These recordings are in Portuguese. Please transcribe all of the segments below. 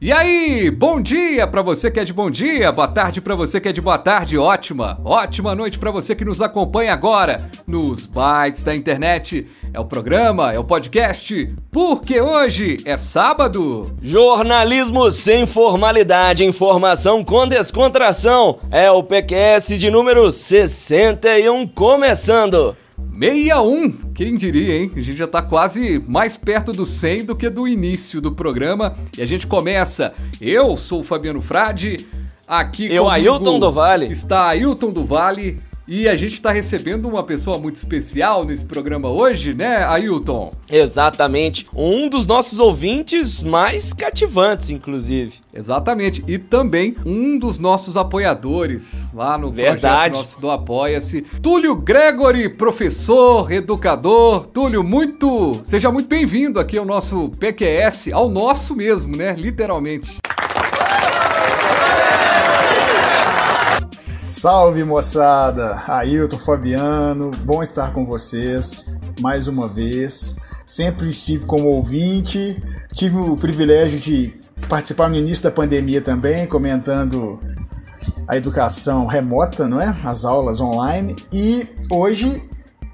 E aí, bom dia para você que é de bom dia, boa tarde para você que é de boa tarde, ótima, ótima noite para você que nos acompanha agora nos bytes da internet. É o programa, é o podcast, porque hoje é sábado. Jornalismo sem formalidade, informação com descontração. É o PQS de número 61 começando. 61, quem diria, hein? A gente já tá quase mais perto do 100 do que do início do programa. E a gente começa. Eu sou o Fabiano Frade, aqui Eu, Ailton do Vale. Está Ailton do Vale. E a gente está recebendo uma pessoa muito especial nesse programa hoje, né, Ailton? Exatamente. Um dos nossos ouvintes mais cativantes, inclusive. Exatamente. E também um dos nossos apoiadores lá no Verdade. projeto nosso do Apoia-se. Túlio Gregory, professor, educador. Túlio, muito. Seja muito bem-vindo aqui ao nosso PQS, ao nosso mesmo, né? Literalmente. Salve moçada, Ailton Fabiano, bom estar com vocês mais uma vez. Sempre estive como ouvinte, tive o privilégio de participar no início da pandemia também, comentando a educação remota, não é? As aulas online. E hoje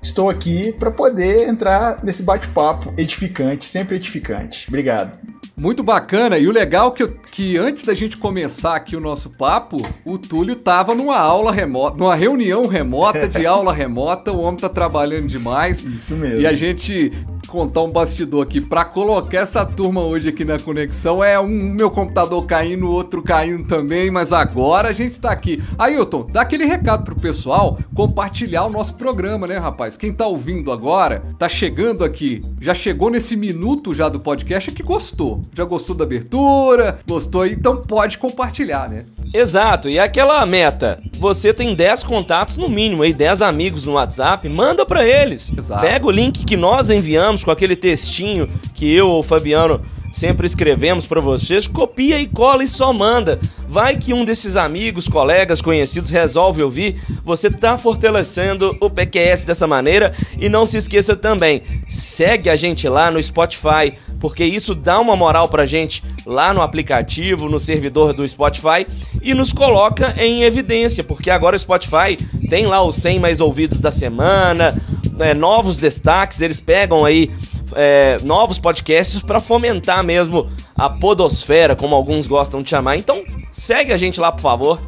estou aqui para poder entrar nesse bate-papo edificante, sempre edificante. Obrigado. Muito bacana. E o legal que, eu- que antes da gente começar aqui o nosso papo, o Túlio tava numa aula remota, numa reunião remota de aula remota. O homem tá trabalhando demais. Isso mesmo. E a gente contar um bastidor aqui pra colocar essa turma hoje aqui na conexão é um meu computador caindo, outro caindo também, mas agora a gente tá aqui. Ailton, dá aquele recado pro pessoal compartilhar o nosso programa, né, rapaz? Quem tá ouvindo agora, tá chegando aqui, já chegou nesse minuto já do podcast é que gostou. Já gostou da abertura, gostou, então pode compartilhar, né? Exato, e aquela meta, você tem 10 contatos no mínimo aí, 10 amigos no WhatsApp, manda pra eles. Exato. Pega o link que nós enviamos com aquele textinho que eu ou o Fabiano sempre escrevemos pra vocês, copia e cola e só manda. Vai que um desses amigos, colegas, conhecidos resolve ouvir, você tá fortalecendo o PQS dessa maneira e não se esqueça também, segue a gente lá no Spotify, porque isso dá uma moral pra gente lá no aplicativo, no servidor do Spotify e nos coloca em evidência, porque agora o Spotify tem lá os 100 mais ouvidos da semana, é, novos destaques, eles pegam aí é, novos podcasts pra fomentar mesmo a podosfera, como alguns gostam de chamar. Então, segue a gente lá, por favor.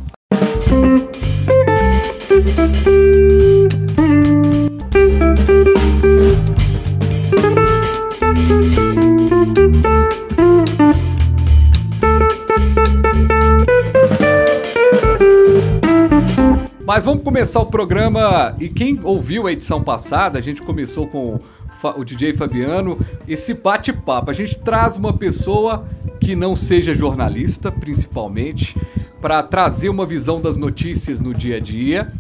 Mas vamos começar o programa. E quem ouviu a edição passada, a gente começou com o DJ Fabiano. Esse bate-papo. A gente traz uma pessoa que não seja jornalista, principalmente, para trazer uma visão das notícias no dia a dia.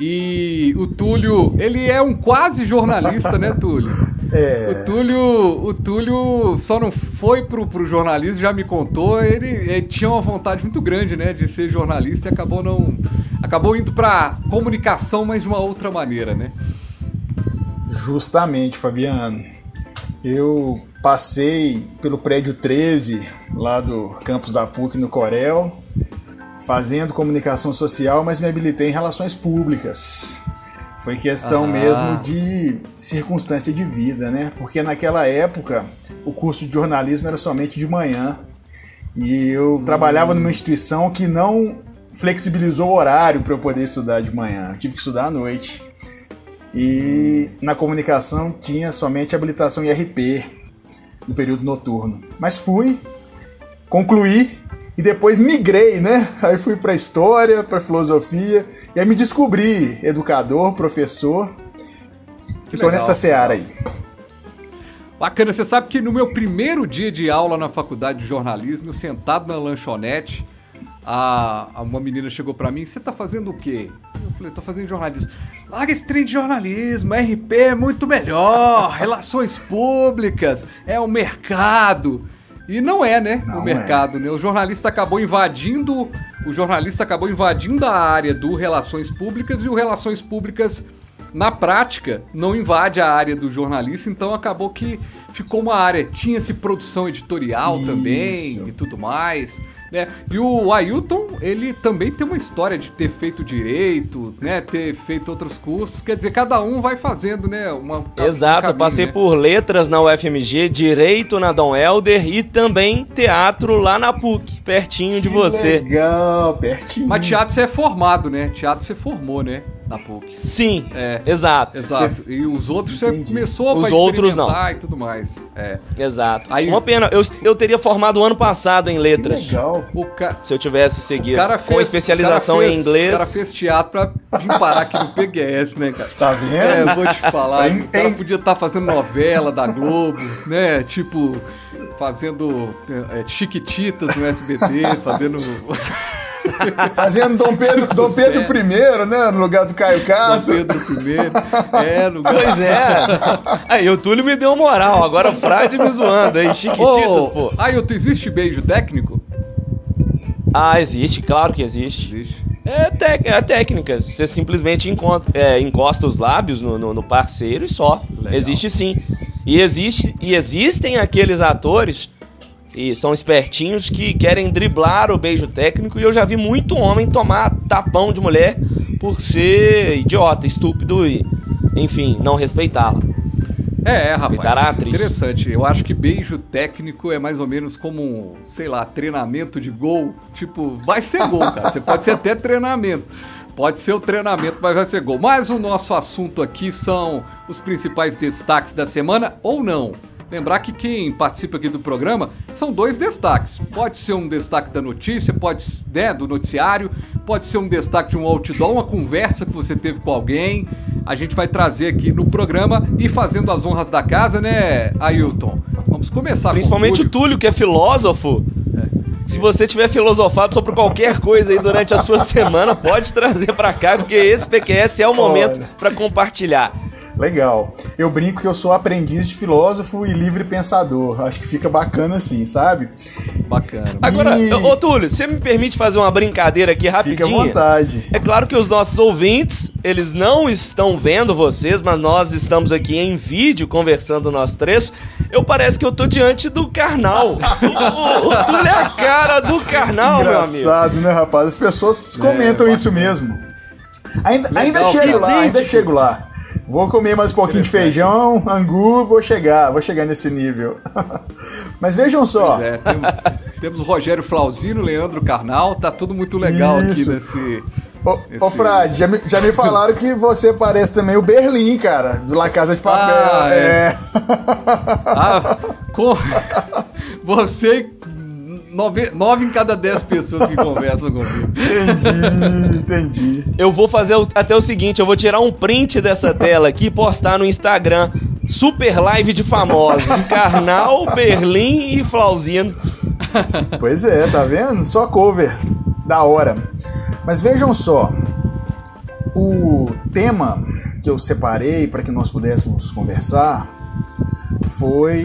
E o Túlio, ele é um quase jornalista, né, Túlio? É. O Túlio, o Túlio só não foi pro, pro jornalismo, já me contou. Ele, ele tinha uma vontade muito grande, né, de ser jornalista e acabou não, acabou indo pra comunicação, mas de uma outra maneira, né? Justamente, Fabiano. Eu passei pelo prédio 13, lá do campus da PUC no Corel, fazendo comunicação social, mas me habilitei em relações públicas. Foi questão Ah. mesmo de circunstância de vida, né? Porque naquela época o curso de jornalismo era somente de manhã. E eu trabalhava numa instituição que não flexibilizou o horário para eu poder estudar de manhã. Eu tive que estudar à noite. E na comunicação tinha somente habilitação IRP no período noturno. Mas fui, concluí e depois migrei, né? Aí fui para história, para filosofia e aí me descobri educador, professor. E tô nessa seara aí. Bacana, você sabe que no meu primeiro dia de aula na faculdade de jornalismo, sentado na lanchonete, a, a- uma menina chegou pra mim, você tá fazendo o quê? Eu falei, tô fazendo jornalismo. Larga esse trem de jornalismo, RP é muito melhor, relações públicas, é o mercado. E não é, né? Não o mercado, né? O jornalista acabou invadindo, o jornalista acabou invadindo a área do relações públicas e o relações públicas na prática, não invade a área do jornalista, então acabou que ficou uma área. Tinha-se produção editorial Isso. também e tudo mais. Né? E o Ailton, ele também tem uma história de ter feito direito, né? Ter feito outros cursos. Quer dizer, cada um vai fazendo, né? Uma, um Exato, eu caminho, passei né? por letras na UFMG, direito na Dom Helder e também teatro lá na PUC, pertinho de Que você. Legal, pertinho. Mas teatro você é formado, né? Teatro você formou, né? Na PUC. Sim, É. exato. Exato. Você- E os outros você começou Os outros não. e tudo mais. É. Exato. Aí- Uma pena, eu, eu teria formado ano passado em Que letras. legal. O ca... Se eu tivesse seguido cara com fez, especialização o cara em fez- inglês. O cara fez teatro pra vir parar aqui no PGS, né, cara? Tá É, vendo? eu vou te falar. Em- o cara em- podia estar fazendo novela da Globo, né? Tipo, fazendo é, Chiquititas no SBT, fazendo. Fazendo Dom Pedro, Dom. Pedro I, né? No lugar do Caio Dom Castro. Pedro I. É, no Pois é. Aí o Túlio me deu moral, agora o Frade me zoando aí, chiquititas, pô. Ailton, existe beijo técnico? Ah, existe, claro que existe. Existe. É, tec- é técnica, você simplesmente encontra- é, encosta os lábios no, no- no parceiro e só. Legal. Existe sim. E, existe, e existem aqueles atores e são espertinhos que querem driblar o beijo técnico e eu já vi muito homem tomar tapão de mulher por ser idiota, estúpido e, enfim, não respeitá-la. É, é, Respeitar rapaz. atriz. Interessante. Eu acho que beijo técnico é mais ou menos como, um, sei lá, treinamento de gol. Tipo, vai ser gol, cara. Você pode ser até treinamento. Pode ser o treinamento, mas vai ser gol. Mas o nosso assunto aqui são os principais destaques da semana ou não. Lembrar que quem participa aqui do programa são dois destaques. Pode ser um destaque da notícia, pode né, do noticiário, pode ser um destaque de um outdoor, uma conversa que você teve com alguém. A gente vai trazer aqui no programa e fazendo as honras da casa, né, Ailton? Vamos começar Principalmente com o Túlio, que é filósofo. Se você tiver filosofado sobre qualquer coisa aí durante a sua semana, pode trazer pra cá, porque esse PQS é o momento pra compartilhar. Legal. Eu brinco que eu sou aprendiz de filósofo e livre pensador. Acho que fica bacana assim, sabe? Bacana. Agora, E- ô Túlio, você me permite fazer uma brincadeira aqui Fica à rapidinho? vontade. É claro que os nossos ouvintes, eles não estão vendo vocês, mas nós estamos aqui em vídeo conversando nós três. Eu parece que eu tô diante do Karnal. o, o, o Túlio é a cara do Karnal, meu amigo. Engraçado, né, rapaz? As pessoas comentam isso mesmo. Ainda, ainda chego lá, ainda chego lá. Vou comer mais um pouquinho de feijão, angu, vou chegar, vou chegar nesse nível. Mas vejam só, É, temos, temos o Rogério Flauzino, Leandro Carnal, tá tudo muito legal Isso. aqui nesse. Ô, ô Esse- Frade, já me, já me falaram que você parece também o Berlim, cara, do La Casa de Papel. Ah, é. é. Ah, com... Você. Nove, nove em cada dez pessoas que conversam comigo. Entendi, entendi. Eu vou fazer o- até o seguinte, eu vou tirar um print dessa tela aqui e postar no Instagram. Super live de famosos. Karnal, Berlim e Flauzino. Pois é, tá vendo? Só cover. Da hora. Mas vejam só. O tema que eu separei para que nós pudéssemos conversar foi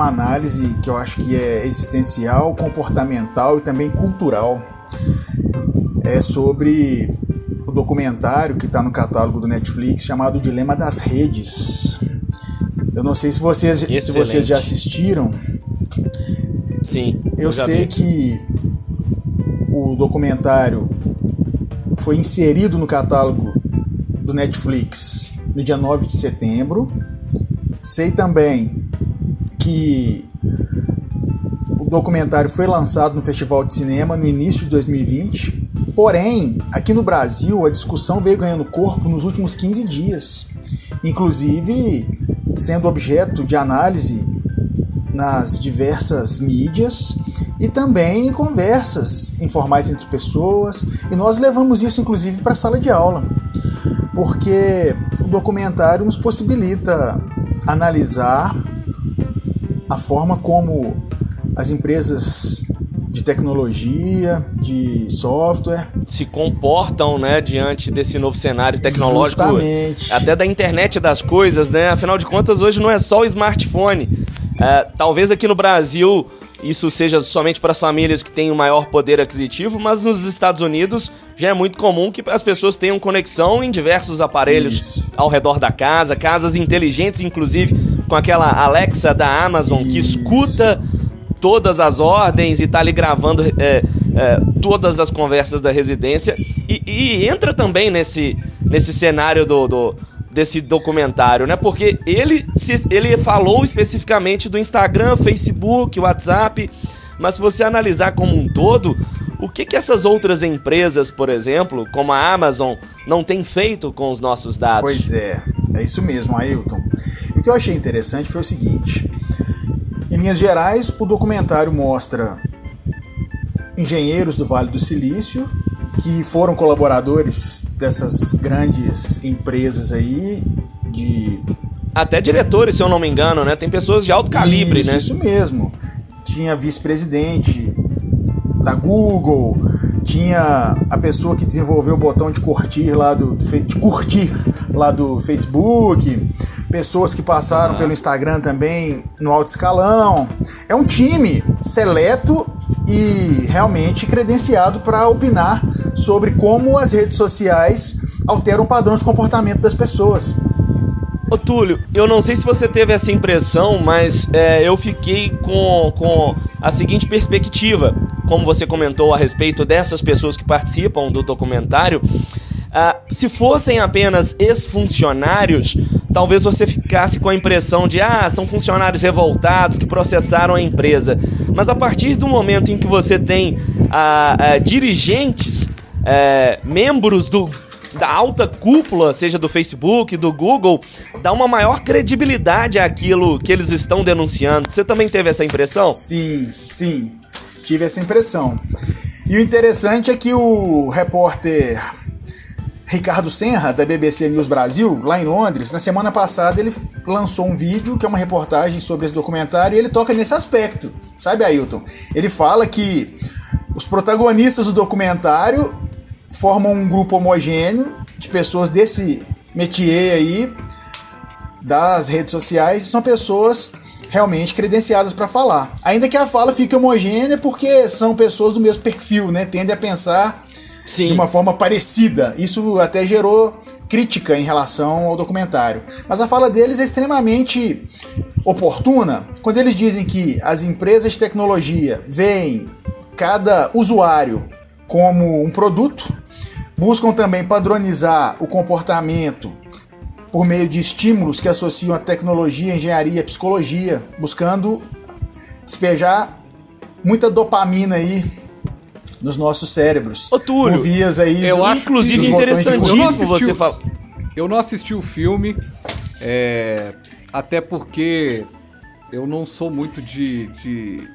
uma análise que eu acho que é existencial, comportamental e também cultural. É sobre o documentário que está no catálogo do Netflix chamado Dilema das Redes. Eu não sei se vocês, se vocês já assistiram. Sim. Eu já sei vi. que o documentário foi inserido no catálogo do Netflix no dia 9 de setembro. Sei também que o documentário foi lançado no Festival de Cinema no início de 2020. Porém, aqui no Brasil, a discussão veio ganhando corpo nos últimos 15 dias, inclusive sendo objeto de análise nas diversas mídias e também em conversas informais entre pessoas, e nós levamos isso inclusive para a sala de aula, porque o documentário nos possibilita analisar a forma como as empresas de tecnologia, de software, se comportam, né, diante desse novo cenário tecnológico, Justamente. até da internet das coisas, né? Afinal de contas, hoje não é só o smartphone. É, talvez aqui no Brasil isso seja somente para as famílias que têm o maior poder aquisitivo, mas nos Estados Unidos já é muito comum que as pessoas tenham conexão em diversos aparelhos Isso. ao redor da casa, casas inteligentes, inclusive com aquela Alexa da Amazon que Isso. escuta todas as ordens e tá ali gravando é, é, todas as conversas da residência e, e entra também nesse, nesse cenário do, do- desse documentário, né? Porque ele, se- ele falou especificamente do Instagram, Facebook, WhatsApp, mas se você analisar como um todo, o que, que essas outras empresas, por exemplo, como a Amazon, não têm feito com os nossos dados? Pois é, é isso mesmo, Ailton. E o que eu achei interessante foi o seguinte: em linhas gerais, o documentário mostra engenheiros do Vale do Silício que foram colaboradores dessas grandes empresas aí de Até diretores, se eu não me engano, né? Tem pessoas de alto calibre, isso, né? Isso mesmo. Tinha vice-presidente da Google, tinha a pessoa que desenvolveu o botão de curtir lá do, de curtir lá do Facebook, pessoas que passaram pelo Instagram também no alto escalão. É um time seleto e realmente credenciado para opinar sobre como as redes sociais alteram o padrão de comportamento das pessoas. Ô Túlio, eu não sei se você teve essa impressão, mas é, eu fiquei com, com a seguinte perspectiva, como você comentou a respeito dessas pessoas que participam do documentário. ah, se fossem apenas ex-funcionários, talvez você ficasse com a impressão de ah, são funcionários revoltados que processaram a empresa. Mas a partir do momento em que você tem ah, ah, dirigentes, é, membros do, da alta cúpula, seja do Facebook, do Google, dá uma maior credibilidade àquilo que eles estão denunciando. Você também teve essa impressão? Sim, sim, tive essa impressão. E o interessante é que o repórter Ricardo Senra, da BBC News Brasil, lá em Londres, na semana passada ele lançou um vídeo que é uma reportagem sobre esse documentário e ele toca nesse aspecto, sabe, Ailton? Ele fala que os protagonistas do documentário formam um grupo homogêneo de pessoas desse métier aí, das redes sociais, são pessoas realmente credenciadas para falar. Ainda que a fala fique homogênea porque são pessoas do mesmo perfil, né? Tendem a pensar Sim. de uma forma parecida. Isso até gerou crítica em relação ao documentário. Mas a fala deles é extremamente oportuna quando eles dizem que as empresas de tecnologia veem cada usuário como um produto, buscam também padronizar o comportamento por meio de estímulos que associam a tecnologia, engenharia, psicologia, buscando despejar muita dopamina aí nos nossos cérebros. Ô, Túlio, por vias aí eu do- acho Inclusive, interessantíssimo você falar. Eu não assisti o filme, é, até porque eu não sou muito de. de-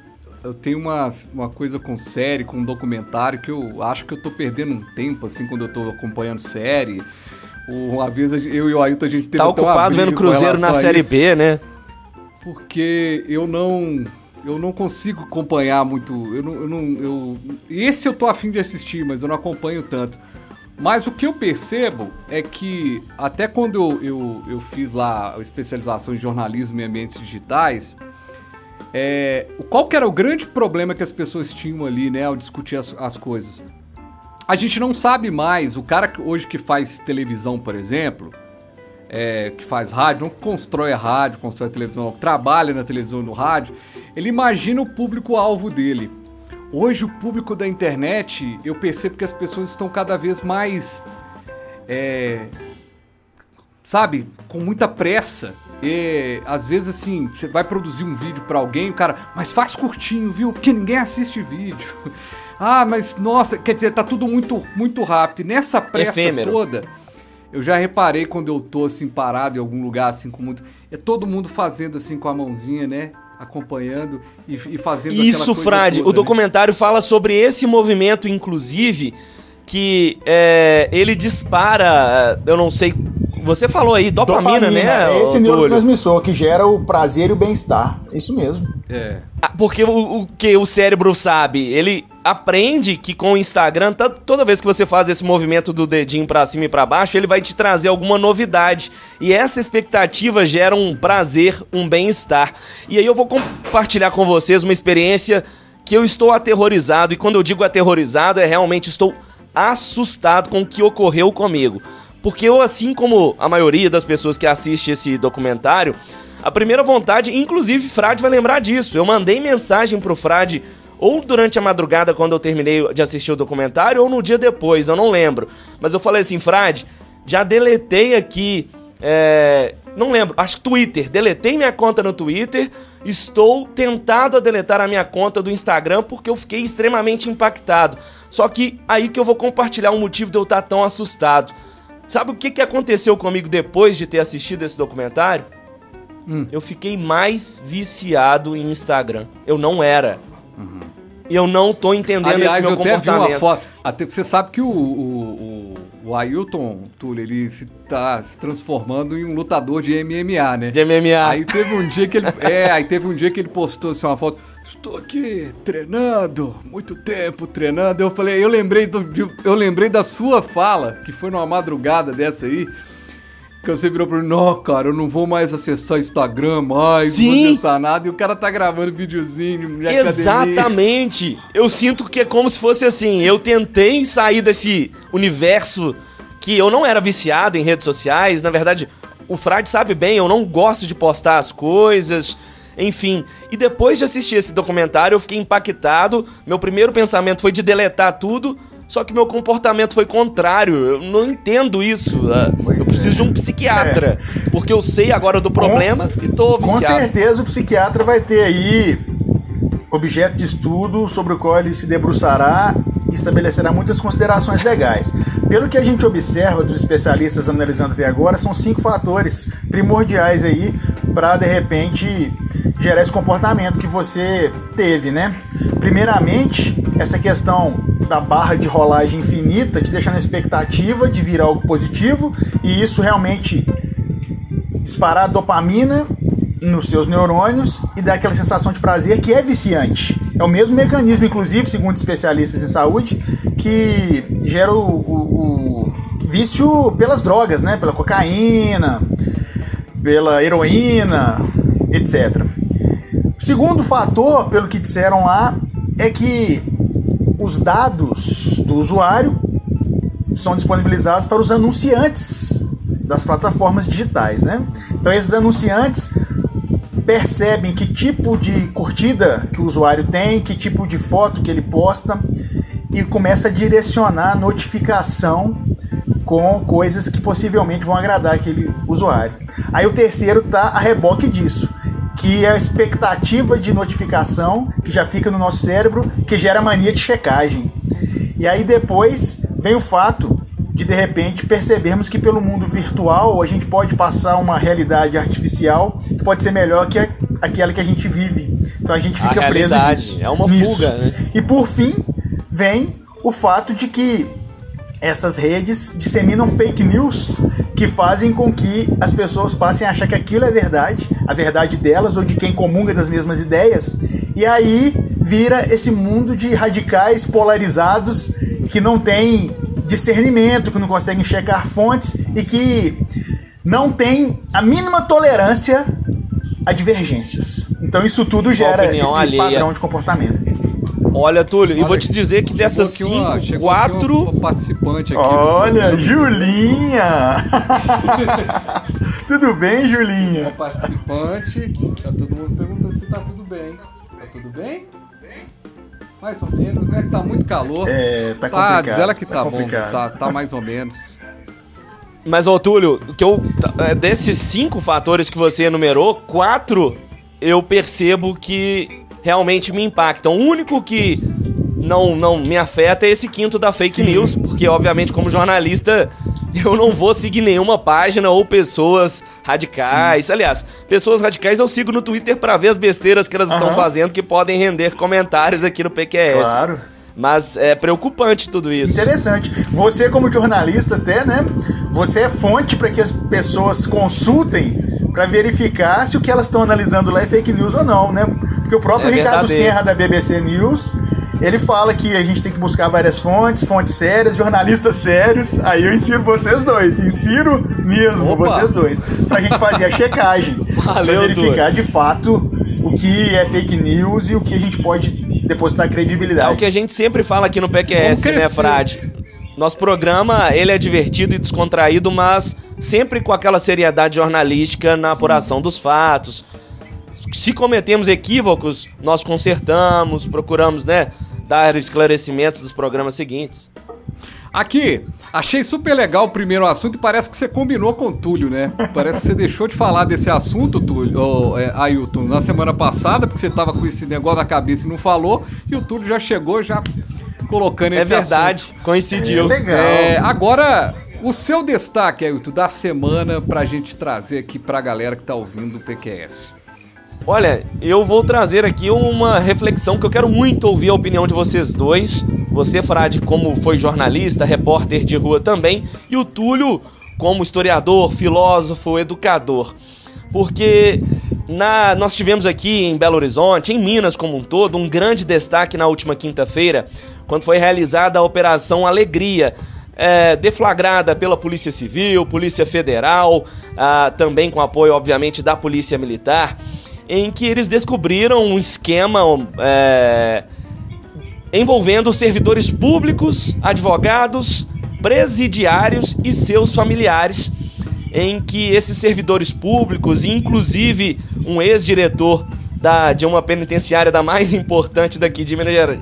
eu tenho uma, uma coisa com série, com documentário, que eu acho que eu tô perdendo um tempo, assim, quando eu tô acompanhando série. Uma vez a gente- eu e o Ailton a gente teve Tá ocupado vendo Cruzeiro na Série isso, B, né? Porque eu não. Eu não consigo acompanhar muito. Eu não. Eu não eu, esse eu tô afim de assistir, mas eu não acompanho tanto. Mas o que eu percebo é que até quando eu, eu, eu fiz lá a especialização em jornalismo e ambientes digitais, é, o- qual que era o grande problema que as pessoas tinham ali, né, ao discutir as, as coisas? A gente não sabe mais, o cara que hoje que faz televisão, por exemplo, é, que faz rádio, não constrói a rádio, constrói a televisão, não, trabalha na televisão no rádio, ele imagina o público-alvo dele. Hoje, o público da internet, eu percebo que as pessoas estão cada vez mais. é, sabe? Com muita pressa. E às vezes, assim, você vai produzir um vídeo pra alguém, o cara, mas faz curtinho, viu? Porque ninguém assiste vídeo. Ah, mas nossa, quer dizer, tá tudo muito, muito rápido. E nessa pressa Efêmero. toda, eu já reparei quando eu tô assim parado em algum lugar assim com muito, é todo mundo fazendo assim com a mãozinha, né? Acompanhando e, e fazendo aquela Isso, coisa Frade. toda, o né? documentário fala sobre esse movimento, inclusive, que é, ele dispara. Eu não sei. Você falou aí, dopamina, né? é esse neurotransmissor que gera o prazer e o bem-estar. Isso mesmo. É. Ah, Porque o, o que o cérebro sabe? Ele aprende que com o Instagram, toda vez que você faz esse movimento do dedinho para cima e para baixo, ele vai te trazer alguma novidade. E essa expectativa gera um prazer, um bem-estar. E aí eu vou compartilhar com vocês uma experiência que eu estou aterrorizado. E quando eu digo aterrorizado, é realmente estou assustado com o que ocorreu comigo. Porque eu, assim como a maioria das pessoas que assiste esse documentário, a primeira vontade, inclusive Frade vai lembrar disso. Eu mandei mensagem pro Frade ou durante a madrugada quando eu terminei de assistir o documentário, ou no dia depois, eu não lembro. Mas eu falei assim, Frade, já deletei aqui. É, não lembro, acho que Twitter. Deletei minha conta no Twitter. Estou tentado a deletar a minha conta do Instagram porque eu fiquei extremamente impactado. Só que aí que eu vou compartilhar o motivo de eu estar tão assustado. Sabe o que, que aconteceu comigo depois de ter assistido esse documentário? Hum. Eu fiquei mais viciado em Instagram. Eu não era. Uhum. E eu não tô entendendo Aliás, esse meu eu comportamento. Até vi uma foto. Até você sabe que o, o, o, o Ailton, Túlio, ele se tá se transformando em um lutador de MMA, né? De MMA. Aí teve um dia que ele. é, aí teve um dia que ele postou assim, uma foto. Estou aqui treinando, muito tempo treinando. Eu falei, eu lembrei, do, eu lembrei da sua fala, que foi numa madrugada dessa aí que você virou pra mim, não, cara, eu não vou mais acessar Instagram mais, Sim. não vou acessar nada, e o cara tá gravando videozinho de Exatamente! Academia. Eu sinto que é como se fosse assim, eu tentei sair desse universo que eu não era viciado em redes sociais, na verdade, o Frade sabe bem, eu não gosto de postar as coisas, enfim. E depois de assistir esse documentário, eu fiquei impactado, meu primeiro pensamento foi de deletar tudo, só que meu comportamento foi contrário. Eu não entendo isso. Ah, pois eu preciso é. de um psiquiatra. É. Porque eu sei agora do problema com, e tô viciado. Com certeza o psiquiatra vai ter aí objeto de estudo sobre o qual ele se debruçará e estabelecerá muitas considerações legais. Pelo que a gente observa dos especialistas analisando até agora, são cinco fatores primordiais aí para de repente gerar esse comportamento que você teve, né? Primeiramente, essa questão da barra de rolagem infinita, te deixar na expectativa de vir algo positivo e isso realmente disparar dopamina nos seus neurônios e dar aquela sensação de prazer que é viciante. É o mesmo mecanismo, inclusive, segundo especialistas em saúde, que gera o, o, o vício pelas drogas, né? Pela cocaína, pela heroína, etc. O segundo fator, pelo que disseram lá, é que os dados do usuário são disponibilizados para os anunciantes das plataformas digitais, né? Então esses anunciantes percebem que tipo de curtida que o usuário tem, que tipo de foto que ele posta e começa a direcionar a notificação com coisas que possivelmente vão agradar aquele usuário. Aí o terceiro tá a reboque disso que é a expectativa de notificação que já fica no nosso cérebro, que gera mania de checagem. E aí depois vem o fato de de repente percebermos que pelo mundo virtual a gente pode passar uma realidade artificial que pode ser melhor que aquela que a gente vive. Então a gente fica a preso nisso. É uma nisso. fuga, né? E por fim vem o fato de que essas redes disseminam fake news que fazem com que as pessoas passem a achar que aquilo é verdade, a verdade delas ou de quem comunga das mesmas ideias, e aí vira esse mundo de radicais polarizados que não têm discernimento, que não conseguem checar fontes e que não têm a mínima tolerância a divergês. Então isso tudo gera esse alheia. padrão de comportamento. Olha, Túlio, Olha, e vou te dizer que dessas cinco, uma, quatro. Uma participante aqui. Olha, Julinha! tudo bem, Julinha? Uma participante. Tá todo mundo perguntando se tá tudo bem. Tá tudo bem? Mais ou menos, né? Tá muito calor. É, tá, tá complicado. Diz ela que tá, tá bom, tá, tá mais ou menos. Mas, ô Túlio, que eu, é, desses cinco fatores que você enumerou, quatro eu percebo que realmente me impactam. O único que não, não me afeta é esse quinto da fake Sim. news, porque obviamente como jornalista eu não vou seguir nenhuma página ou pessoas radicais. Sim. Aliás, pessoas radicais eu sigo no Twitter para ver as besteiras que elas uhum. estão fazendo que podem render comentários aqui no PQS. Claro. Mas é preocupante tudo isso. Interessante. Você, como jornalista, até, né? Você é fonte para que as pessoas consultem para verificar se o que elas estão analisando lá é fake news ou não, né? Porque o próprio é Ricardo. Serra da BBC News Ele fala que a gente tem que buscar várias fontes, fontes sérias, jornalistas sérios. Aí eu insiro vocês dois, insiro mesmo Opa. vocês dois, pra gente fazer a checagem, Valeu, pra verificar de fato o que é fake news e o que a gente pode depositar É credibilidade. o que a gente sempre fala aqui no PQS, né. Frade? Nosso programa, ele é divertido e descontraído, mas sempre com aquela seriedade jornalística na apuração dos fatos. Se cometemos equívocos, nós consertamos, procuramos, né, dar esclarecimentos dos programas seguintes. Aqui, achei super legal o primeiro assunto e parece que você combinou com o Túlio, né? Parece que você deixou de falar desse assunto, Túlio, ô, é, Ailton, na semana passada, porque você tava com esse negócio na cabeça e não falou, e o Túlio já chegou já colocando É esse verdade, coincidiu. É legal. É, agora, o seu destaque, Ailton, da semana pra gente trazer aqui pra galera que tá ouvindo o PQS. Olha, eu vou trazer aqui uma reflexão que eu quero muito ouvir a opinião de vocês dois. Você, Frade, como foi jornalista, repórter de rua também, e o Túlio, como historiador, filósofo, educador. Porque na, nós tivemos aqui em Belo Horizonte, em Minas como um todo, um grande destaque na última quinta-feira, quando foi realizada a Operação Alegria, é, deflagrada pela Polícia Civil, Polícia Federal, ah, também com apoio, obviamente, da Polícia Militar, em que eles descobriram um esquema é, envolvendo servidores públicos, advogados, presidiários e seus familiares, em que esses servidores públicos, inclusive um ex-diretor da, de uma penitenciária da mais importante daqui de Minas,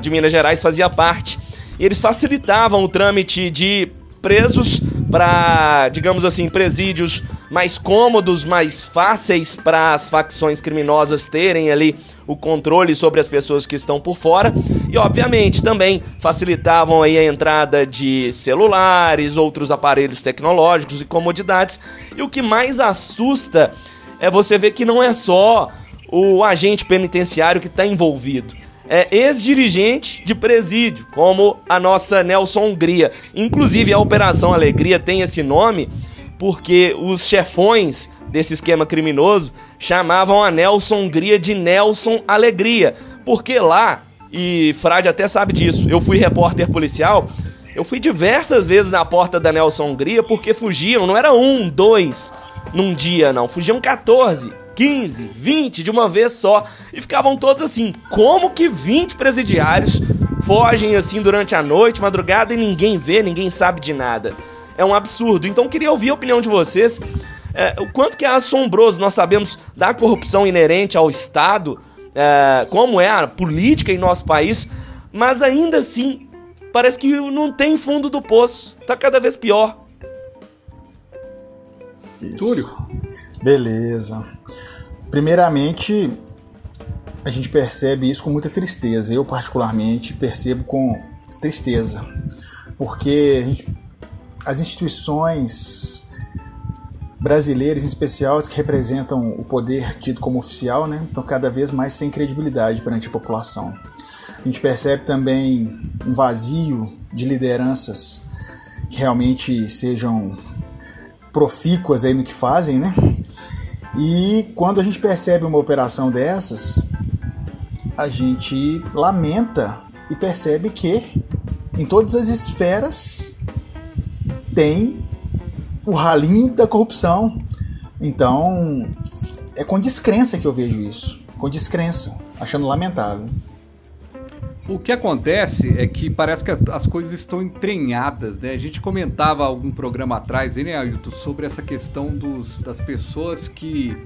de Minas Gerais, fazia parte. Eles facilitavam o trâmite de presos para, digamos assim, presídios mais cômodos, mais fáceis para as facções criminosas terem ali o controle sobre as pessoas que estão por fora e obviamente também facilitavam aí a entrada de celulares, outros aparelhos tecnológicos e comodidades. E o que mais assusta é você ver que não é só o agente penitenciário que está envolvido é ex-dirigente de presídio, como a nossa Nelson Hungria. Inclusive, a Operação Alegria tem esse nome porque os chefões desse esquema criminoso chamavam a Nelson Hungria de Nelson Alegria. Porque lá, e Frade até sabe disso, eu fui repórter policial, eu fui diversas vezes na porta da Nelson Hungria porque fugiam, não era um, dois num dia, não, fugiam 14. 15, 20 de uma vez só e ficavam todos assim. Como que 20 presidiários fogem assim durante a noite, madrugada e ninguém vê, ninguém sabe de nada? É um absurdo. Então queria ouvir a opinião de vocês. é, o quanto que é assombroso nós sabemos da corrupção inerente ao Estado, é, como é a política em nosso país, mas ainda assim parece que não tem fundo do poço. Tá cada vez pior. Isso. Túlio. Beleza. Primeiramente, a gente percebe isso com muita tristeza. Eu, particularmente, percebo com tristeza. Porque gente- as instituições brasileiras, em especial, as que representam o poder tido como oficial, né, estão cada vez mais sem credibilidade perante a população. A gente percebe também um vazio de lideranças que realmente sejam profícuas aí no que fazem, né? E quando a gente percebe uma operação dessas, a gente lamenta e percebe que em todas as esferas tem o ralinho da corrupção. Então, é com descrença que eu vejo isso. Com descrença, achando lamentável. O que acontece é que parece que as coisas estão entranhadas, né? A gente comentava algum programa atrás, né, Ailton, sobre essa questão dos, das pessoas que,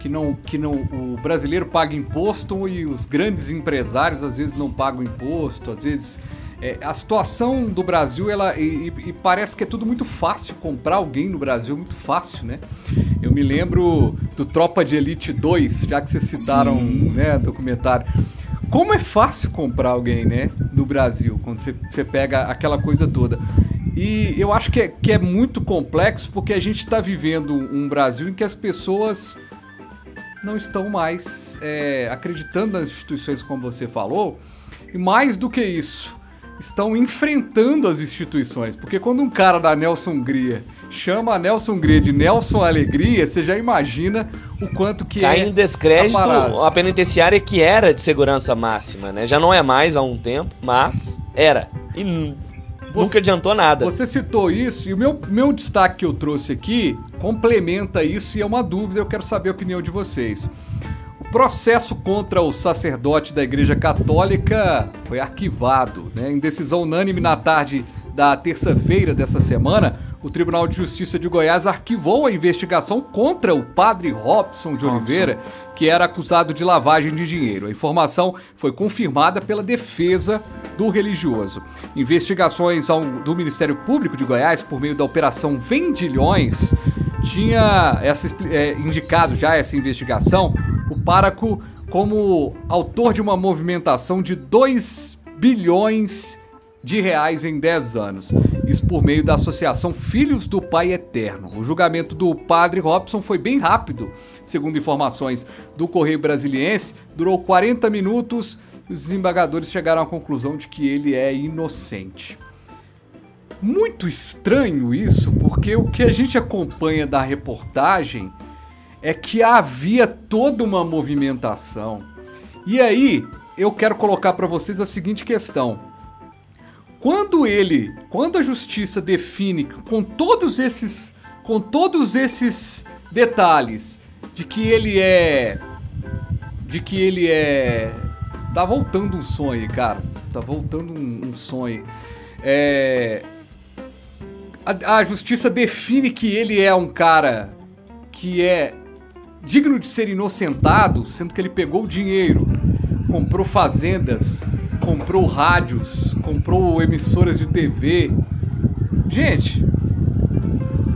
que, não, que não. O brasileiro paga imposto e os grandes empresários às vezes não pagam imposto, às vezes. é, a situação do Brasil, ela. E, e- e parece que é tudo muito fácil comprar alguém no Brasil, muito fácil, né? Eu me lembro do Tropa de Elite 2, já que vocês citaram, Sim. né, documentário. Como é fácil comprar alguém, né? No Brasil, quando você, você pega aquela coisa toda. E eu acho que é, que é muito complexo porque a gente está vivendo um Brasil em que as pessoas não estão mais é, acreditando nas instituições, como você falou. E mais do que isso, estão enfrentando as instituições. Porque quando um cara da Nelson Hungria chama Nelson Gria de Nelson Alegria, você já imagina o quanto que Cai é. em descrédito a a penitenciária que era de segurança máxima, né? Já não é mais há um tempo, mas era. E Você- nunca adiantou nada. Você citou isso e o meu, meu destaque que eu trouxe aqui complementa isso e é uma dúvida, eu quero saber a opinião de vocês. Processo contra o sacerdote da Igreja Católica foi arquivado. Né? Em decisão unânime na tarde da terça-feira dessa semana, o Tribunal de Justiça de Goiás arquivou a investigação contra o padre Robson de Oliveira, que era acusado de lavagem de dinheiro. A informação foi confirmada pela defesa do religioso. Investigações ao- do Ministério Público de Goiás, por meio da Operação Vendilhões, tinha essa, é, indicado já essa investigação o páraco como autor de uma movimentação de 2 bilhões de reais em 10 anos. Isso por meio da Associação Filhos do Pai Eterno. O julgamento do padre Robson foi bem rápido, segundo informações do Correio Brasiliense, durou 40 minutos e os desembargadores chegaram à conclusão de que ele é inocente. Muito estranho isso, porque o que a gente acompanha da reportagem é que havia toda uma movimentação. E aí, eu quero colocar para vocês a seguinte questão: quando ele, quando a justiça define com todos esses, com todos esses detalhes de que ele é, de que ele é, tá voltando um sonho, cara, tá voltando um, um sonho. É, a, a justiça define que ele é um cara que é digno de ser inocentado, sendo que ele pegou o dinheiro, comprou fazendas, comprou rádios, comprou emissoras de TV. Gente,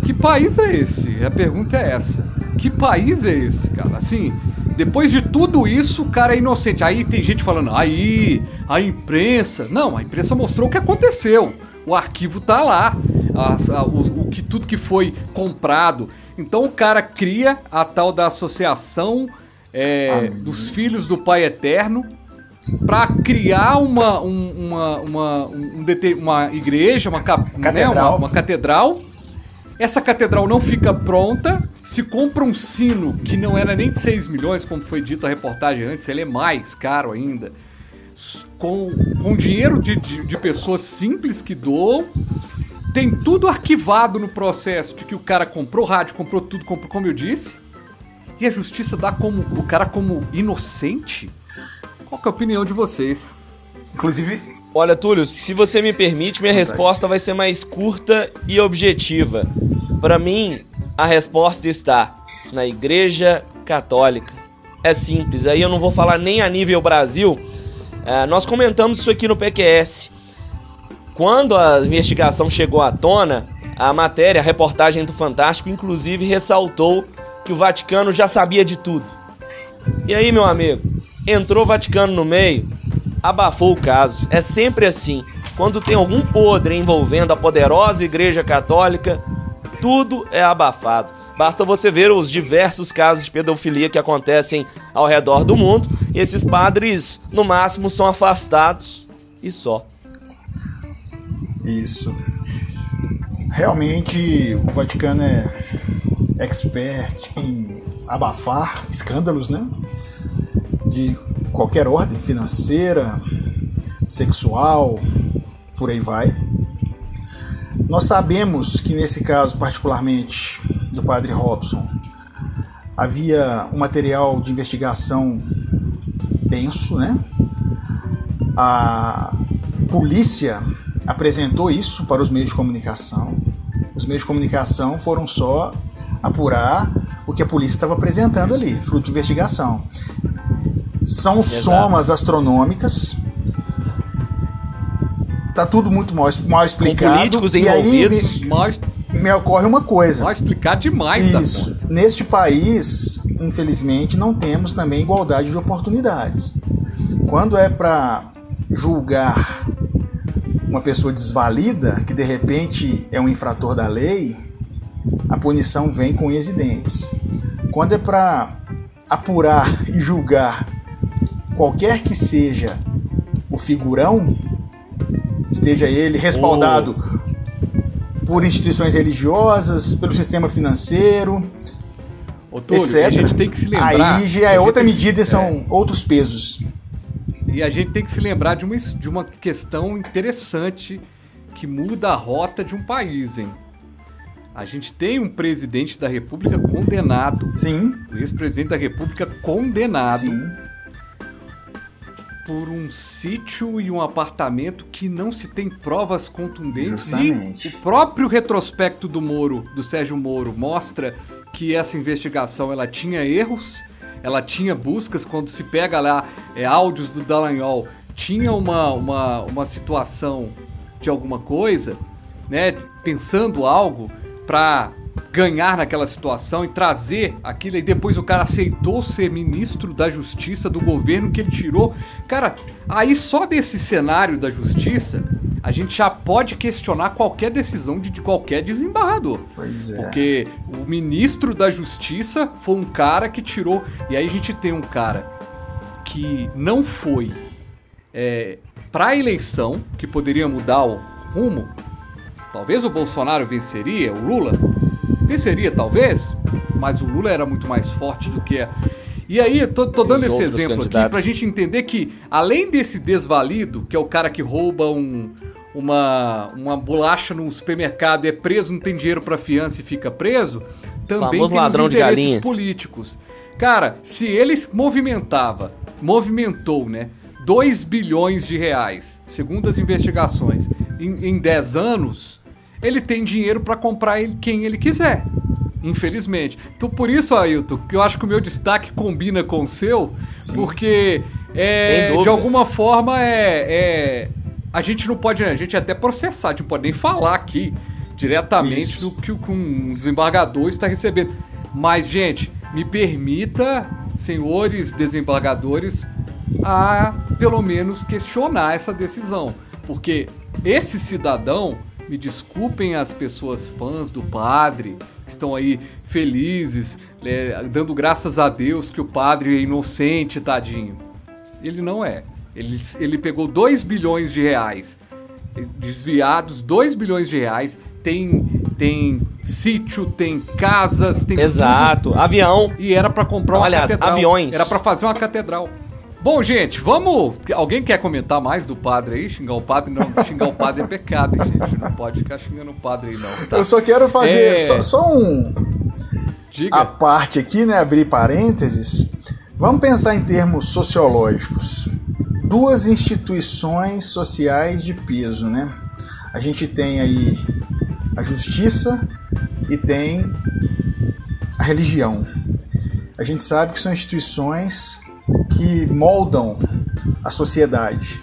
que país é esse? A pergunta é essa. Que país é esse, cara? Assim, depois de tudo isso, o cara é inocente. Aí tem gente falando, aí, a imprensa. Não, a imprensa mostrou o que aconteceu. O arquivo tá lá. As- a- o, o que tudo que foi comprado. Então o cara cria a tal da associação é, dos filhos do Pai Eterno para criar uma, um- uma, uma, um uma igreja, uma, cap- né, Catedral. uma- uma catedral. Essa catedral não fica pronta, se compra um sino que não era nem de 6 milhões, como foi dito a reportagem antes, ele é mais caro ainda. Com, com dinheiro de, de, de pessoas simples que doam. Tem tudo arquivado no processo de que o cara comprou rádio, comprou tudo, comprou, como eu disse. E a justiça dá como o cara como inocente? Qual que é a opinião de vocês? Inclusive, Olha, Túlio, se você me permite, minha resposta vai ser mais curta e objetiva. Pra mim, a resposta está na Igreja Católica. É simples, aí eu não vou falar nem a nível Brasil. É, nós comentamos isso aqui no PQS. Quando a investigação chegou à tona, a matéria, a reportagem do Fantástico, inclusive ressaltou que o Vaticano já sabia de tudo. E aí, meu amigo, entrou o Vaticano no meio, abafou o caso. É sempre assim. Quando tem algum podre envolvendo a poderosa Igreja Católica, tudo é abafado. Basta você ver os diversos casos de pedofilia que acontecem ao redor do mundo, e esses padres, no máximo, são afastados e só. Isso. Realmente o Vaticano é expert em abafar escândalos, né? De qualquer ordem, financeira, sexual, por aí vai. Nós sabemos que nesse caso, particularmente do padre Robson, havia um material de investigação denso, né? A polícia apresentou isso para os meios de comunicação. Os meios de comunicação foram só apurar o que a polícia estava apresentando ali, fruto de investigação. São somas astronômicas. Tá tudo muito mal, mal explicado. políticos e aí envolvidos. me, Mas me ocorre uma coisa. vai explicar demais da Isso. Neste país, infelizmente, não temos também igualdade de oportunidades. Quando é para julgar uma pessoa desvalida, que de repente é um infrator da lei, a punição vem com unhas e dentes. Quando é para apurar e julgar qualquer que seja o figurão, esteja ele respaldado por instituições religiosas, pelo sistema financeiro, Ô, Túlio, etc. a gente tem que se lembrar. Aí já é outra que- medida e são outros pesos. E a gente tem que se lembrar de uma, de uma questão interessante que muda a rota de um país, hein? A gente tem um presidente da República condenado, Sim, o ex-presidente da República condenado sim. por um sítio e um apartamento que não se tem provas contundentes. Justamente. E o próprio retrospecto do Moro, do Sérgio Moro, mostra que essa investigação ela tinha erros, ela tinha buscas quando se pega lá é, áudios do Dallagnol, tinha uma, uma, uma situação de alguma coisa, né, pensando algo para ganhar naquela situação e trazer aquilo e depois o cara aceitou ser ministro da justiça do governo que ele tirou. Cara, aí só desse cenário da justiça, a gente já pode questionar qualquer decisão de, de qualquer desembargador. Pois é. Porque o ministro da Justiça foi um cara que tirou. E aí a gente tem um cara que não foi é, para a eleição, que poderia mudar o rumo. Talvez o Bolsonaro venceria, o Lula venceria, talvez, mas o Lula era muito mais forte do que. A... E aí, eu tô, tô dando esse exemplo aqui candidatos. pra gente entender que, além desse desvalido, que é o cara que rouba um, uma, uma bolacha no supermercado, é preso, não tem dinheiro pra fiança e fica preso, também Famoso tem ladrão os de interesses galinha. políticos. Cara, se ele movimentava, movimentou, né, 2 bilhões de reais, segundo as investigações, em, em 10 anos, ele tem dinheiro pra comprar ele, quem ele quiser. Infelizmente. Então, por isso, Ailton, que eu acho que o meu destaque combina com o seu, porque é, de alguma forma é, é- a gente não pode, a gente até processar, a gente não pode nem falar aqui diretamente Isso. do que o- que um desembargador está recebendo. Mas, gente, me permita, senhores desembargadores, a pelo menos questionar essa decisão. Porque esse cidadão, me desculpem as pessoas fãs do padre, que estão aí felizes, é, dando graças a Deus que o padre é inocente, tadinho. Ele não é. Ele, ele pegou 2 bilhões de reais desviados, 2 bilhões de reais. Tem, tem sítio, tem casas, tem tudo. Exato. Avião. E era pra comprar uma Aliás, catedral. aviões. Era pra fazer uma catedral. Bom, gente, vamos. Alguém quer comentar mais do padre aí? Xingar o padre? Não, xingar o padre é pecado, hein, gente? Não pode ficar xingando o padre aí, não. Tá? Eu só quero fazer É. só, só um Diga. a parte aqui, né? Abrir parênteses. Vamos pensar em termos sociológicos. Duas instituições sociais de peso, né? A gente tem aí a justiça e tem a religião. A gente sabe que são instituições que moldam a sociedade.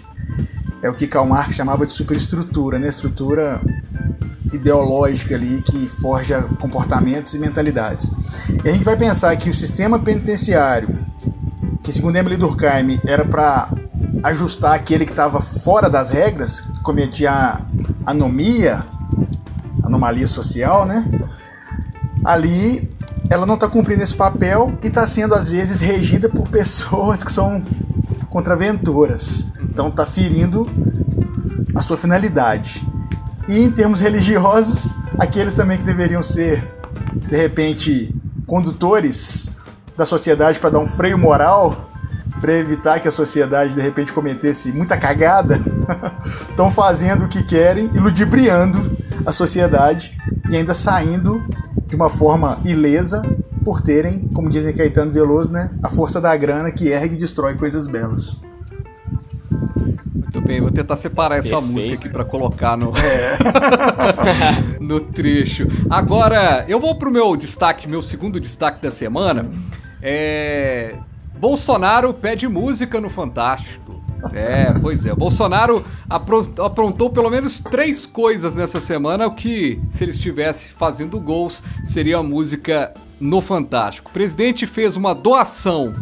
É o que Karl Marx chamava de superestrutura, né? Estrutura ideológica ali que forja comportamentos e mentalidades. E a gente vai pensar que o sistema penitenciário, que segundo Emily Durkheim era para ajustar aquele que estava fora das regras, que cometia anomia, anomalia social, né? Ali ela não está cumprindo esse papel e está sendo às vezes regida por pessoas que são contraventoras. Então está ferindo a sua finalidade. E em termos religiosos, aqueles também que deveriam ser, de repente, condutores da sociedade para dar um freio moral, para evitar que a sociedade de repente cometesse muita cagada, estão fazendo o que querem e ludibriando a sociedade e ainda saindo de uma forma ilesa por terem, como dizem Caetano Veloso, né, a força da grana que ergue e destrói coisas belas. Muito bem, vou tentar separar essa Perfeito. música aqui pra colocar no no trecho. Agora, eu vou pro meu destaque, meu segundo destaque da semana. É Bolsonaro pede música no Fantástico. É, pois é. Bolsonaro apro- aprontou pelo menos três coisas nessa semana, o que, se ele estivesse fazendo gols, seria a música no Fantástico. O presidente fez uma doação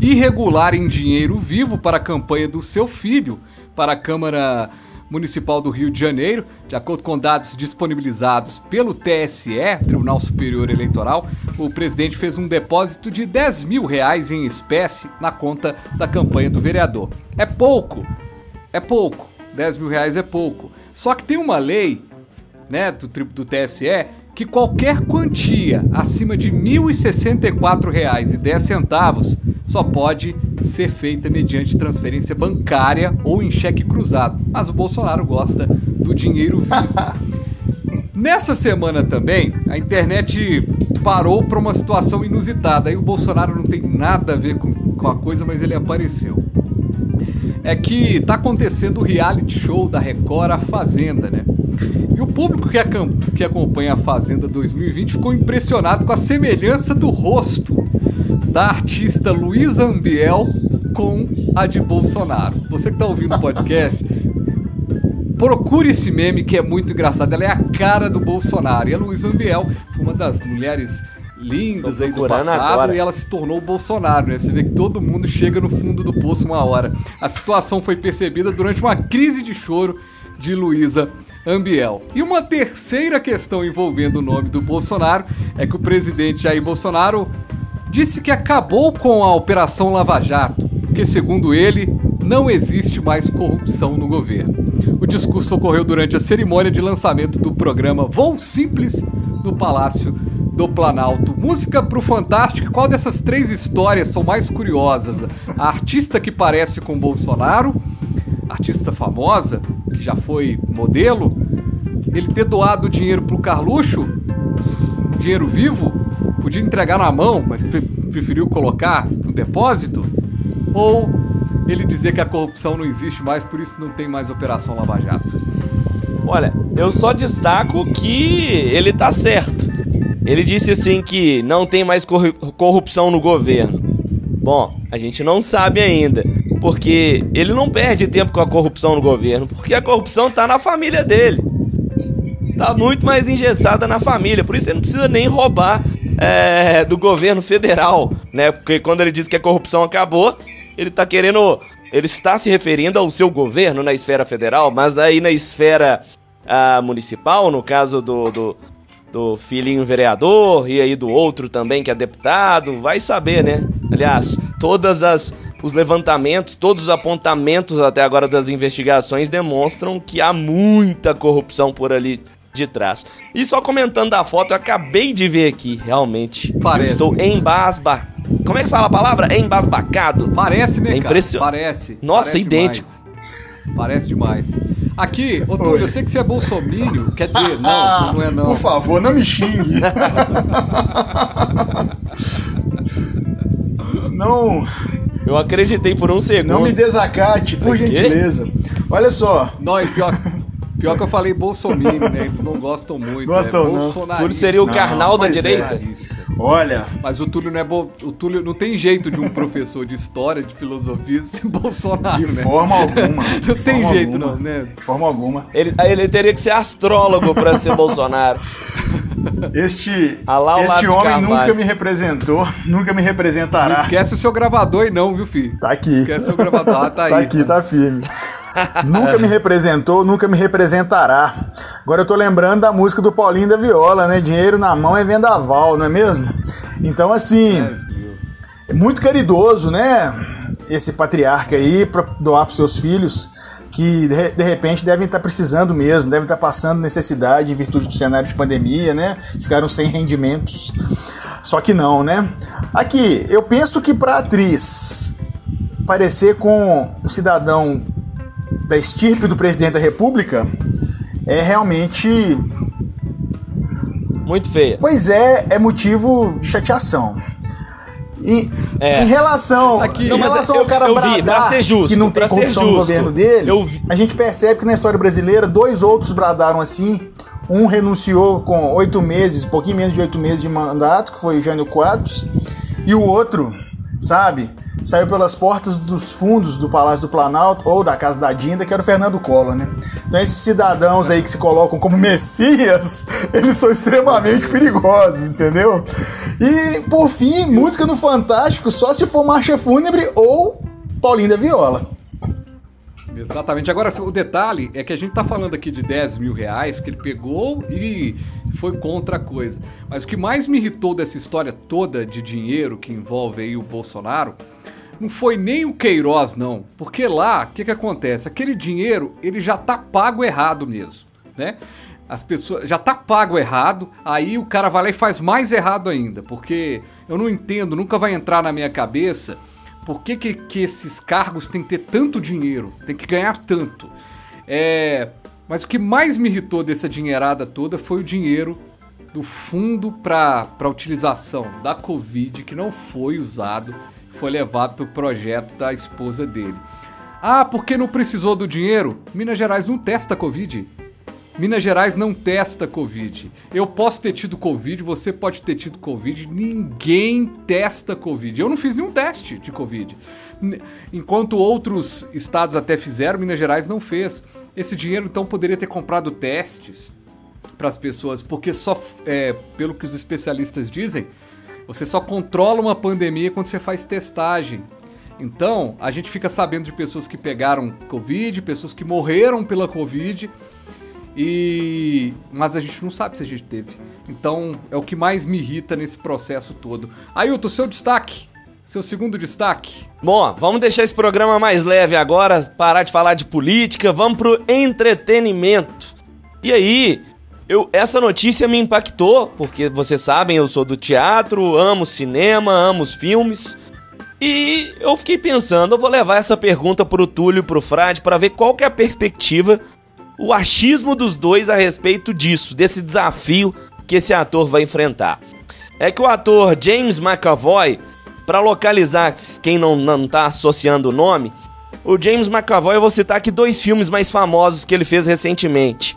irregular em dinheiro vivo para a campanha do seu filho para a Câmara Municipal do Rio de Janeiro, de acordo com dados disponibilizados pelo TSE, Tribunal Superior Eleitoral, o presidente fez um depósito de 10 mil reais em espécie na conta da campanha do vereador. É pouco, é pouco, 10 mil reais é pouco. Só que tem uma lei né, do, do TSE, que qualquer quantia acima de R$ 1.064,10 só pode ser feita mediante transferência bancária ou em cheque cruzado. Mas o Bolsonaro gosta do dinheiro vivo. Nessa semana também, a internet parou para uma situação inusitada. Aí o Bolsonaro não tem nada a ver com, com a coisa, mas ele apareceu. É que tá acontecendo o reality show da Record A Fazenda, né? E o público que, que acompanha a Fazenda 2020 ficou impressionado com a semelhança do rosto da artista Luísa Ambiel com a de Bolsonaro. Você que está ouvindo o podcast, procure esse meme que é muito engraçado. Ela é a cara do Bolsonaro. E a Luísa Ambiel foi uma das mulheres lindas aí do passado agora. e ela se tornou o Bolsonaro, né? Você vê que todo mundo chega no fundo do poço uma hora. A situação foi percebida durante uma crise de choro de Luísa Ambiel. E uma terceira questão envolvendo o nome do Bolsonaro é que o presidente Jair Bolsonaro disse que acabou com a Operação Lava Jato, porque, segundo ele, não existe mais corrupção no governo. O discurso ocorreu durante a cerimônia de lançamento do programa Voo Simples no Palácio do Planalto. Música pro Fantástico. Qual dessas três histórias são mais curiosas? A artista que parece com Bolsonaro, artista famosa, que já foi modelo, ele ter doado dinheiro pro Carluxo, dinheiro vivo, podia entregar na mão, mas preferiu colocar no depósito? Ou ele dizer que a corrupção não existe mais, por isso não tem mais Operação Lava Jato? Olha, eu só destaco que ele tá certo. Ele disse assim que não tem mais corrupção no governo. Bom, a gente não sabe ainda. Porque ele não perde tempo com a corrupção no governo, porque a corrupção tá na família dele. Tá muito mais engessada na família, por isso ele não precisa nem roubar é, do governo federal, né? Porque quando ele diz que a corrupção acabou, ele tá querendo. Ele está se referindo ao seu governo na esfera federal, mas aí na esfera uh, municipal, no caso do, do, do filhinho vereador e aí do outro também que é deputado, vai saber, né? Aliás, todas as os levantamentos, todos os apontamentos até agora das investigações demonstram que há muita corrupção por ali de trás. E só comentando a foto, eu acabei de ver aqui, realmente. Parece. estou embasbacado. Como é que fala a palavra? Embasbacado. Parece, né, é impressionante. Parece. Nossa, Parece idêntico. Demais. Parece demais. Aqui, ô Túlio, eu sei que você é bolsomínio, quer dizer, não, não é não. Por favor, não me xingue. não. Eu acreditei por um segundo. Não me desacate, por gentileza. Olha só. Nós, pior, pior que eu falei bolsominion, né? Eles não gostam muito. Gostam, né? não. Túlio seria o carnal da direita. É. Olha. Mas o Túlio não é bo... o Túlio não tem jeito de um professor de história, de filosofia ser Bolsonaro, de né? Forma alguma. não de tem jeito alguma. não, né? De forma alguma. Ele, ele teria que ser astrólogo para ser Bolsonaro. Este, Alá este homem nunca me representou, nunca me representará. Não esquece o seu gravador aí não, viu, filho? Tá aqui. Esquece o seu gravador, ah, tá aí. tá aqui, tá firme. Nunca me representou, nunca me representará. Agora eu tô lembrando da música do Paulinho da Viola, né? Dinheiro na mão é vendaval, não é mesmo? Então, assim, é muito caridoso, né? Esse patriarca aí, pra doar pros seus filhos que de, repente devem estar precisando mesmo, devem estar passando necessidade em virtude do cenário de pandemia, né? Ficaram sem rendimentos. Só que não, né? Aqui, eu penso que para atriz parecer com um cidadão da estirpe do presidente da República é realmente muito feia. Pois é, é motivo de chateação. E, é. Em relação, Aqui, em relação ao cara eu, eu vi, ser justo, que não tem corrupção no governo dele, a gente percebe que na história brasileira dois outros bradaram assim. Um renunciou com oito meses, um pouquinho menos de oito meses de mandato, que foi o Jânio Quadros, e o outro, sabe, saiu pelas portas dos fundos do Palácio do Planalto ou da Casa da Dinda, que era o Fernando Collor, né? Então esses cidadãos aí que se colocam como messias, eles são extremamente perigosos, entendeu? E por fim, música no Fantástico só se for marcha fúnebre ou Paulinho da Viola. Exatamente. Agora, o detalhe é que a gente tá falando aqui de 10 mil reais que ele pegou e foi contra a coisa. Mas o que mais me irritou dessa história toda de dinheiro que envolve aí o Bolsonaro não foi nem o Queiroz, não. Porque lá, o que, que acontece? Aquele dinheiro, ele já tá pago errado mesmo, né? As pessoas. Já tá pago errado, aí o cara vai lá e faz mais errado ainda. Porque eu não entendo, nunca vai entrar na minha cabeça por que, que, que esses cargos têm que ter tanto dinheiro, tem que ganhar tanto. É, mas o que mais me irritou dessa dinheirada toda foi o dinheiro do fundo para utilização da Covid que não foi usado, foi levado para o projeto da esposa dele. Ah, porque não precisou do dinheiro? Minas Gerais não testa Covid. Minas Gerais não testa Covid. Eu posso ter tido Covid, você pode ter tido Covid, ninguém testa Covid. Eu não fiz nenhum teste de Covid. Enquanto outros estados até fizeram, Minas Gerais não fez. Esse dinheiro então poderia ter comprado testes para as pessoas, porque só, é, pelo que os especialistas dizem, você só controla uma pandemia quando você faz testagem. Então, a gente fica sabendo de pessoas que pegaram Covid, pessoas que morreram pela Covid e mas a gente não sabe se a gente teve. Então é o que mais me irrita nesse processo todo. Ailton, seu destaque. Seu segundo destaque. Bom, vamos deixar esse programa mais leve agora, parar de falar de política, vamos pro entretenimento. E aí, eu, essa notícia me impactou, porque vocês sabem, eu sou do teatro, amo cinema, amo os filmes. E eu fiquei pensando, eu vou levar essa pergunta pro Túlio e pro Frade para ver qual que é a perspectiva o achismo dos dois a respeito disso, desse desafio que esse ator vai enfrentar. É que o ator James McAvoy, para localizar quem não, não tá associando o nome, o James McAvoy, eu vou citar aqui dois filmes mais famosos que ele fez recentemente.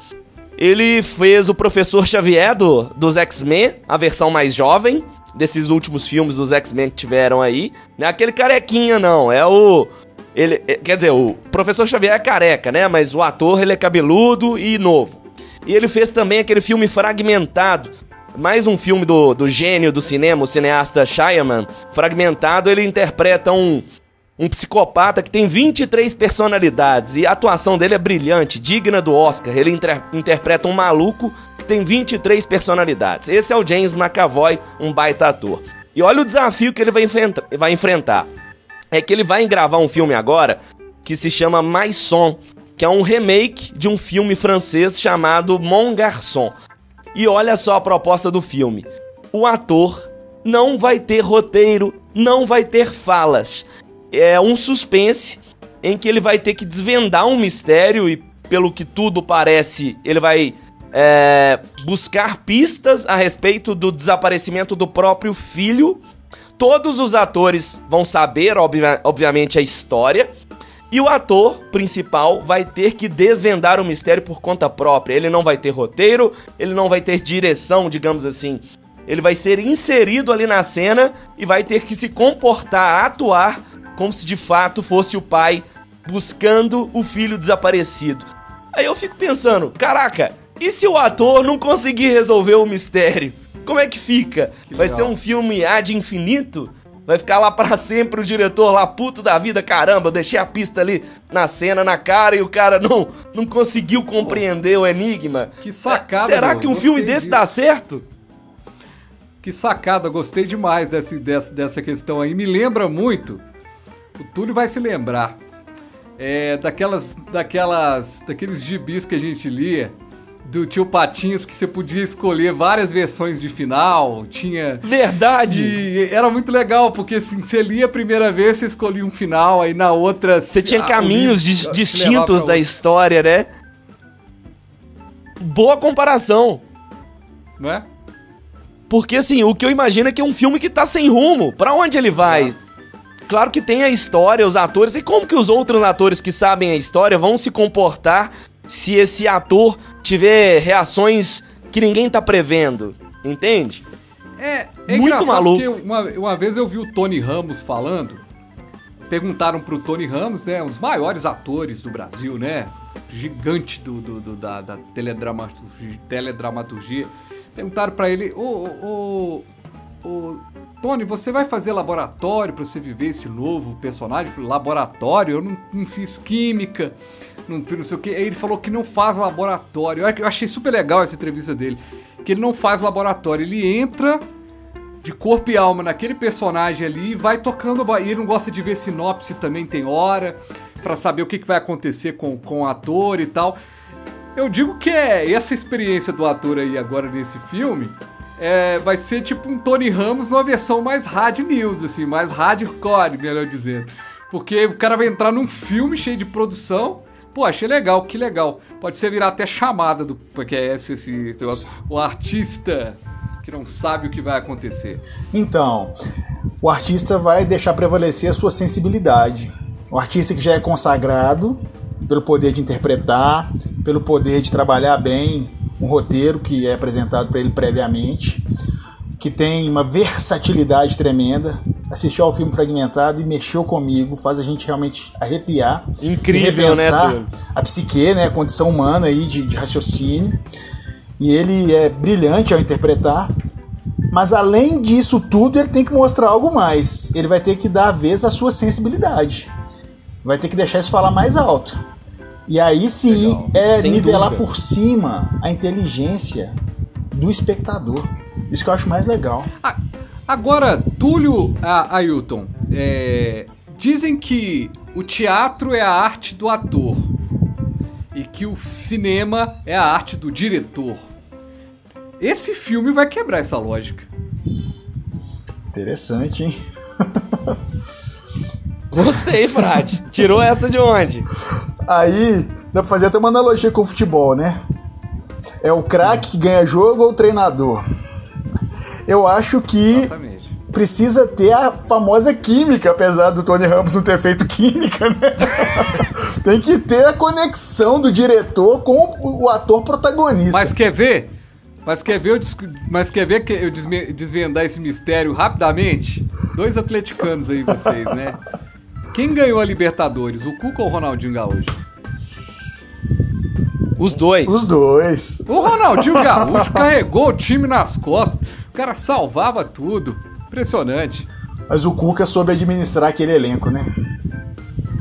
Ele fez o Professor Xavier do, dos X-Men, a versão mais jovem, desses últimos filmes dos X-Men que tiveram aí. Não é aquele carequinha, não. É o ele, é, quer dizer, o professor Xavier é careca, né? Mas o ator ele é cabeludo e novo. E ele fez também aquele filme Fragmentado. Mais um filme do, do gênio do cinema, o cineasta Shyamalan. Fragmentado, ele interpreta um, um psicopata que tem 23 personalidades. E a atuação dele é brilhante, digna do Oscar. Ele inter, interpreta um maluco que tem 23 personalidades. Esse é o James McAvoy, um baita ator. E olha o desafio que ele vai, vai enfrentar é que ele vai gravar um filme agora que se chama Mais Son, que é um remake de um filme francês chamado Mon Garçon. E olha só a proposta do filme. O ator não vai ter roteiro, não vai ter falas. É um suspense em que ele vai ter que desvendar um mistério e, pelo que tudo parece, ele vai é, buscar pistas a respeito do desaparecimento do próprio filho Todos os atores vão saber, obvia obviamente, a história. E o ator principal vai ter que desvendar o mistério por conta própria. Ele não vai ter roteiro, ele não vai ter direção, digamos assim. Ele vai ser inserido ali na cena e vai ter que se comportar, atuar como se de fato fosse o pai buscando o filho desaparecido. Aí eu fico pensando, caraca, e se o ator não conseguir resolver o mistério? Como é que fica? Que Vai ser um filme ad infinito? Vai ficar lá para sempre o diretor lá puto da vida, caramba, eu deixei a pista ali na cena, na cara e o cara não não conseguiu compreender Pô, o enigma. Que sacada. Será meu, que um filme desse disso. dá certo? Que sacada, gostei demais dessa, dessa, dessa questão aí. Me lembra muito, o Túlio vai se lembrar, é, daquelas, daquelas, daqueles gibis que a gente lia do tio Patinhos que você podia escolher várias versões de final, tinha... Verdade! E era muito legal, porque assim, você lia a primeira vez, você escolhia um final, aí na outra... Você tinha caminhos livro, distintos da história, né? Boa comparação. Não é? Porque assim, o que eu imagino é que é um filme que tá sem rumo. Para onde ele vai? Claro que tem a história, os atores, e como que os outros atores que sabem a história vão se comportar se esse ator tiver reações que ninguém tá prevendo, entende? É, é muito maluco. Porque uma, uma vez eu vi o Tony Ramos falando, perguntaram pro Tony Ramos, né, um dos maiores atores do Brasil, né, gigante do, do, do da, da teledramaturgia, teledramaturgia, perguntaram para ele, ô, ô, ô, Tony, você vai fazer laboratório para você viver esse novo personagem? Falei, laboratório? Eu não, não fiz química, não, não sei o que. Aí ele falou que não faz laboratório. Eu achei super legal essa entrevista dele. Que ele não faz laboratório. Ele entra de corpo e alma naquele personagem ali e vai tocando. E ele não gosta de ver sinopse também, tem hora, para saber o que, que vai acontecer com, com o ator e tal. Eu digo que é essa experiência do ator aí agora nesse filme é, vai ser tipo um Tony Ramos numa versão mais hard news, assim, mais hardcore, melhor dizendo. Porque o cara vai entrar num filme cheio de produção. Pô, achei legal, que legal. Pode ser virar até chamada do porque é esse, esse o artista que não sabe o que vai acontecer. Então, o artista vai deixar prevalecer a sua sensibilidade. O artista que já é consagrado pelo poder de interpretar, pelo poder de trabalhar bem um roteiro que é apresentado para ele previamente, que tem uma versatilidade tremenda. Assistiu ao filme fragmentado e mexeu comigo, faz a gente realmente arrepiar. Incrível, né? A psique, né? A condição humana aí de, de raciocínio. E ele é brilhante ao interpretar. Mas além disso tudo, ele tem que mostrar algo mais. Ele vai ter que dar a vez à sua sensibilidade. Vai ter que deixar isso falar mais alto. E aí sim Legal. é Sem nivelar dúvida. por cima a inteligência do espectador. Isso que eu acho mais legal. Agora, Túlio Ailton, é, dizem que o teatro é a arte do ator e que o cinema é a arte do diretor. Esse filme vai quebrar essa lógica. Interessante, hein? Gostei, Frade. Tirou essa de onde? Aí dá pra fazer até uma analogia com o futebol, né? É o craque que ganha jogo ou o treinador? Eu acho que Exatamente. precisa ter a famosa química, apesar do Tony Ramos não ter feito química, né? Tem que ter a conexão do diretor com o ator protagonista. Mas quer ver? Mas quer ver eu, mas quer ver que eu desvendar esse mistério rapidamente? Dois atleticanos aí vocês, né? Quem ganhou a Libertadores, o Cuca ou o Ronaldinho Gaúcho? Os dois. Os dois. O Ronaldinho Gaúcho carregou o time nas costas. O cara salvava tudo. Impressionante. Mas o Cuca soube administrar aquele elenco, né?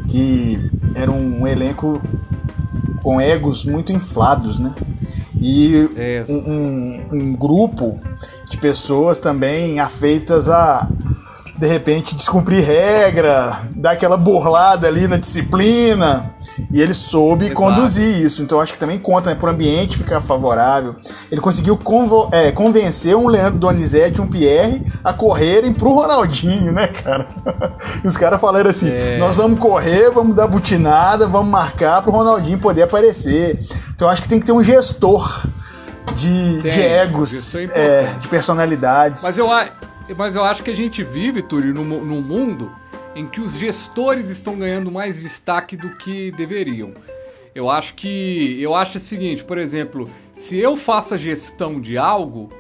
Que era um elenco com egos muito inflados, né? E é. um, um, um grupo de pessoas também afeitas a de repente descumprir regra, dar aquela burlada ali na disciplina. E ele soube Exato. conduzir isso. Então acho que também conta, né? Para o ambiente ficar favorável. Ele conseguiu é, convencer um Leandro Donizete e um Pierre a correrem pro Ronaldinho, né, cara? e os caras falaram assim: é. nós vamos correr, vamos dar butinada, vamos marcar pro Ronaldinho poder aparecer. Então acho que tem que ter um gestor de, de egos, é, é de personalidades. Mas eu, mas eu acho que a gente vive, Túlio, num, num mundo em que os gestores estão ganhando mais destaque do que deveriam. Eu acho que. Eu acho o seguinte, por exemplo, se eu faço a gestão de algo,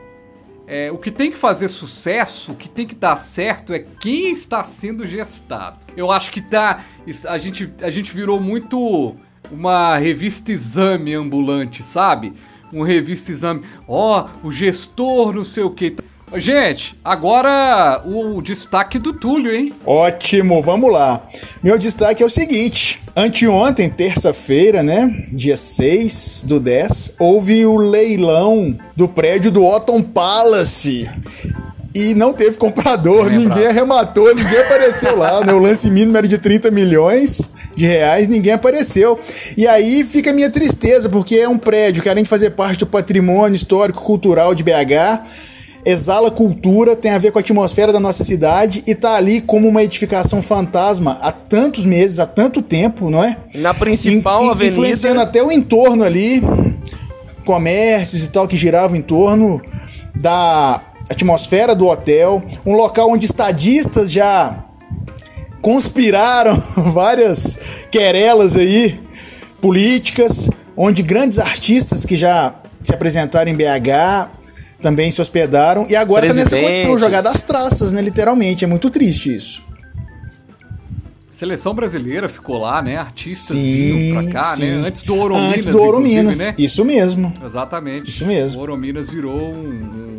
é, o que tem que fazer sucesso, o que tem que dar certo é quem está sendo gestado. Eu acho que tá. A gente, a gente virou muito uma revista exame ambulante, sabe? Um revista exame. Ó, oh, o gestor, não sei o que. Gente, agora o destaque do Túlio, hein? Ótimo, vamos lá. Meu destaque é o seguinte: anteontem, terça-feira, né? Dia 6 do 10, houve o leilão do prédio do Otton Palace e não teve comprador, ninguém arrematou, ninguém apareceu lá, né? O lance mínimo era de 30 milhões de reais, ninguém apareceu. E aí fica a minha tristeza, porque é um prédio que além de fazer parte do patrimônio histórico cultural de BH, exala cultura, tem a ver com a atmosfera da nossa cidade e tá ali como uma edificação fantasma há tantos meses, há tanto tempo, não é? Na principal in, avenida. Influenciando até o entorno ali, comércios e tal que giravam em torno da atmosfera do hotel, um local onde estadistas já conspiraram várias querelas aí políticas, onde grandes artistas que já se apresentaram em BH também se hospedaram e agora tá nessa condição, jogada às traças, né? Literalmente. É muito triste isso. Seleção brasileira ficou lá, né? Artistas sim, pra cá, né? sim. né? Antes do Ouro Minas. Antes do Ouro Minas, né? isso mesmo. Exatamente. Isso mesmo. O Ouro Minas virou um,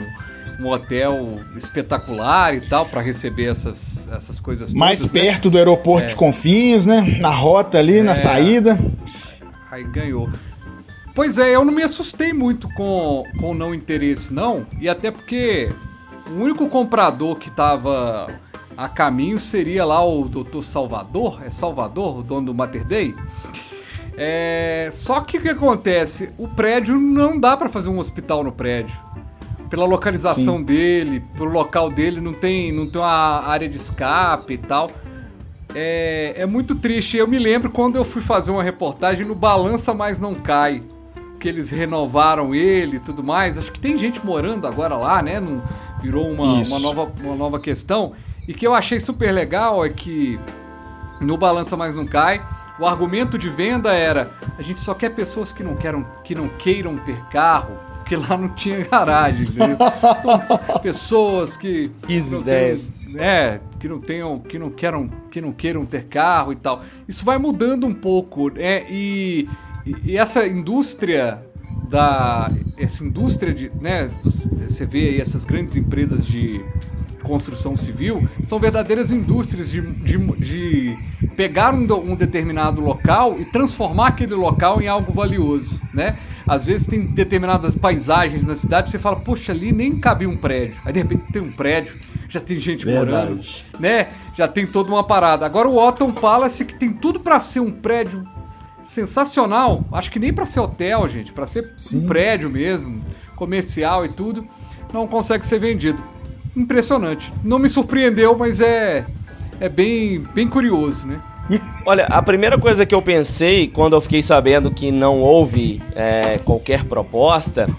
um, um hotel espetacular e tal para receber essas, essas coisas Mais todas, né? perto né? do aeroporto é. de Confins, né? Na rota ali, é. na saída. Aí ganhou. Pois é, eu não me assustei muito com o não interesse, não. E até porque o único comprador que tava a caminho seria lá o Dr. Salvador, é Salvador, o dono do Mater Day? É, só que o que acontece? O prédio não dá para fazer um hospital no prédio. Pela localização Sim. dele, pelo local dele, não tem, não tem uma área de escape e tal. É, é muito triste. Eu me lembro quando eu fui fazer uma reportagem no Balança Mas Não Cai. Que eles renovaram ele e tudo mais. Acho que tem gente morando agora lá, né? Não, virou uma, uma, nova, uma nova questão. E que eu achei super legal é que no Balança Mas Não Cai, o argumento de venda era: a gente só quer pessoas que não, queiram, que não queiram ter carro, porque lá não tinha garagem. entendeu? Então, pessoas que. Que não ideias. tenham- é, que não tenham, que não queiram, que não queiram ter carro e tal. Isso vai mudando um pouco, né? E, e- e essa indústria da essa indústria de, né, você vê aí essas grandes empresas de construção civil, são verdadeiras indústrias de, de, de pegar um, um determinado local e transformar aquele local em algo valioso, né? Às vezes tem determinadas paisagens na cidade que você fala, poxa, ali nem cabia um prédio. Aí de repente tem um prédio, já tem gente morando, Verdade. né? Já tem toda uma parada. Agora o Otton Palace, que tem tudo pra ser um prédio sensacional, acho que nem pra ser hotel, gente, pra ser Sim. um prédio mesmo, comercial e tudo, não consegue ser vendido. Impressionante. Não me surpreendeu, mas é é bem bem curioso, né? Olha, a primeira coisa que eu pensei quando eu fiquei sabendo que não houve é, qualquer proposta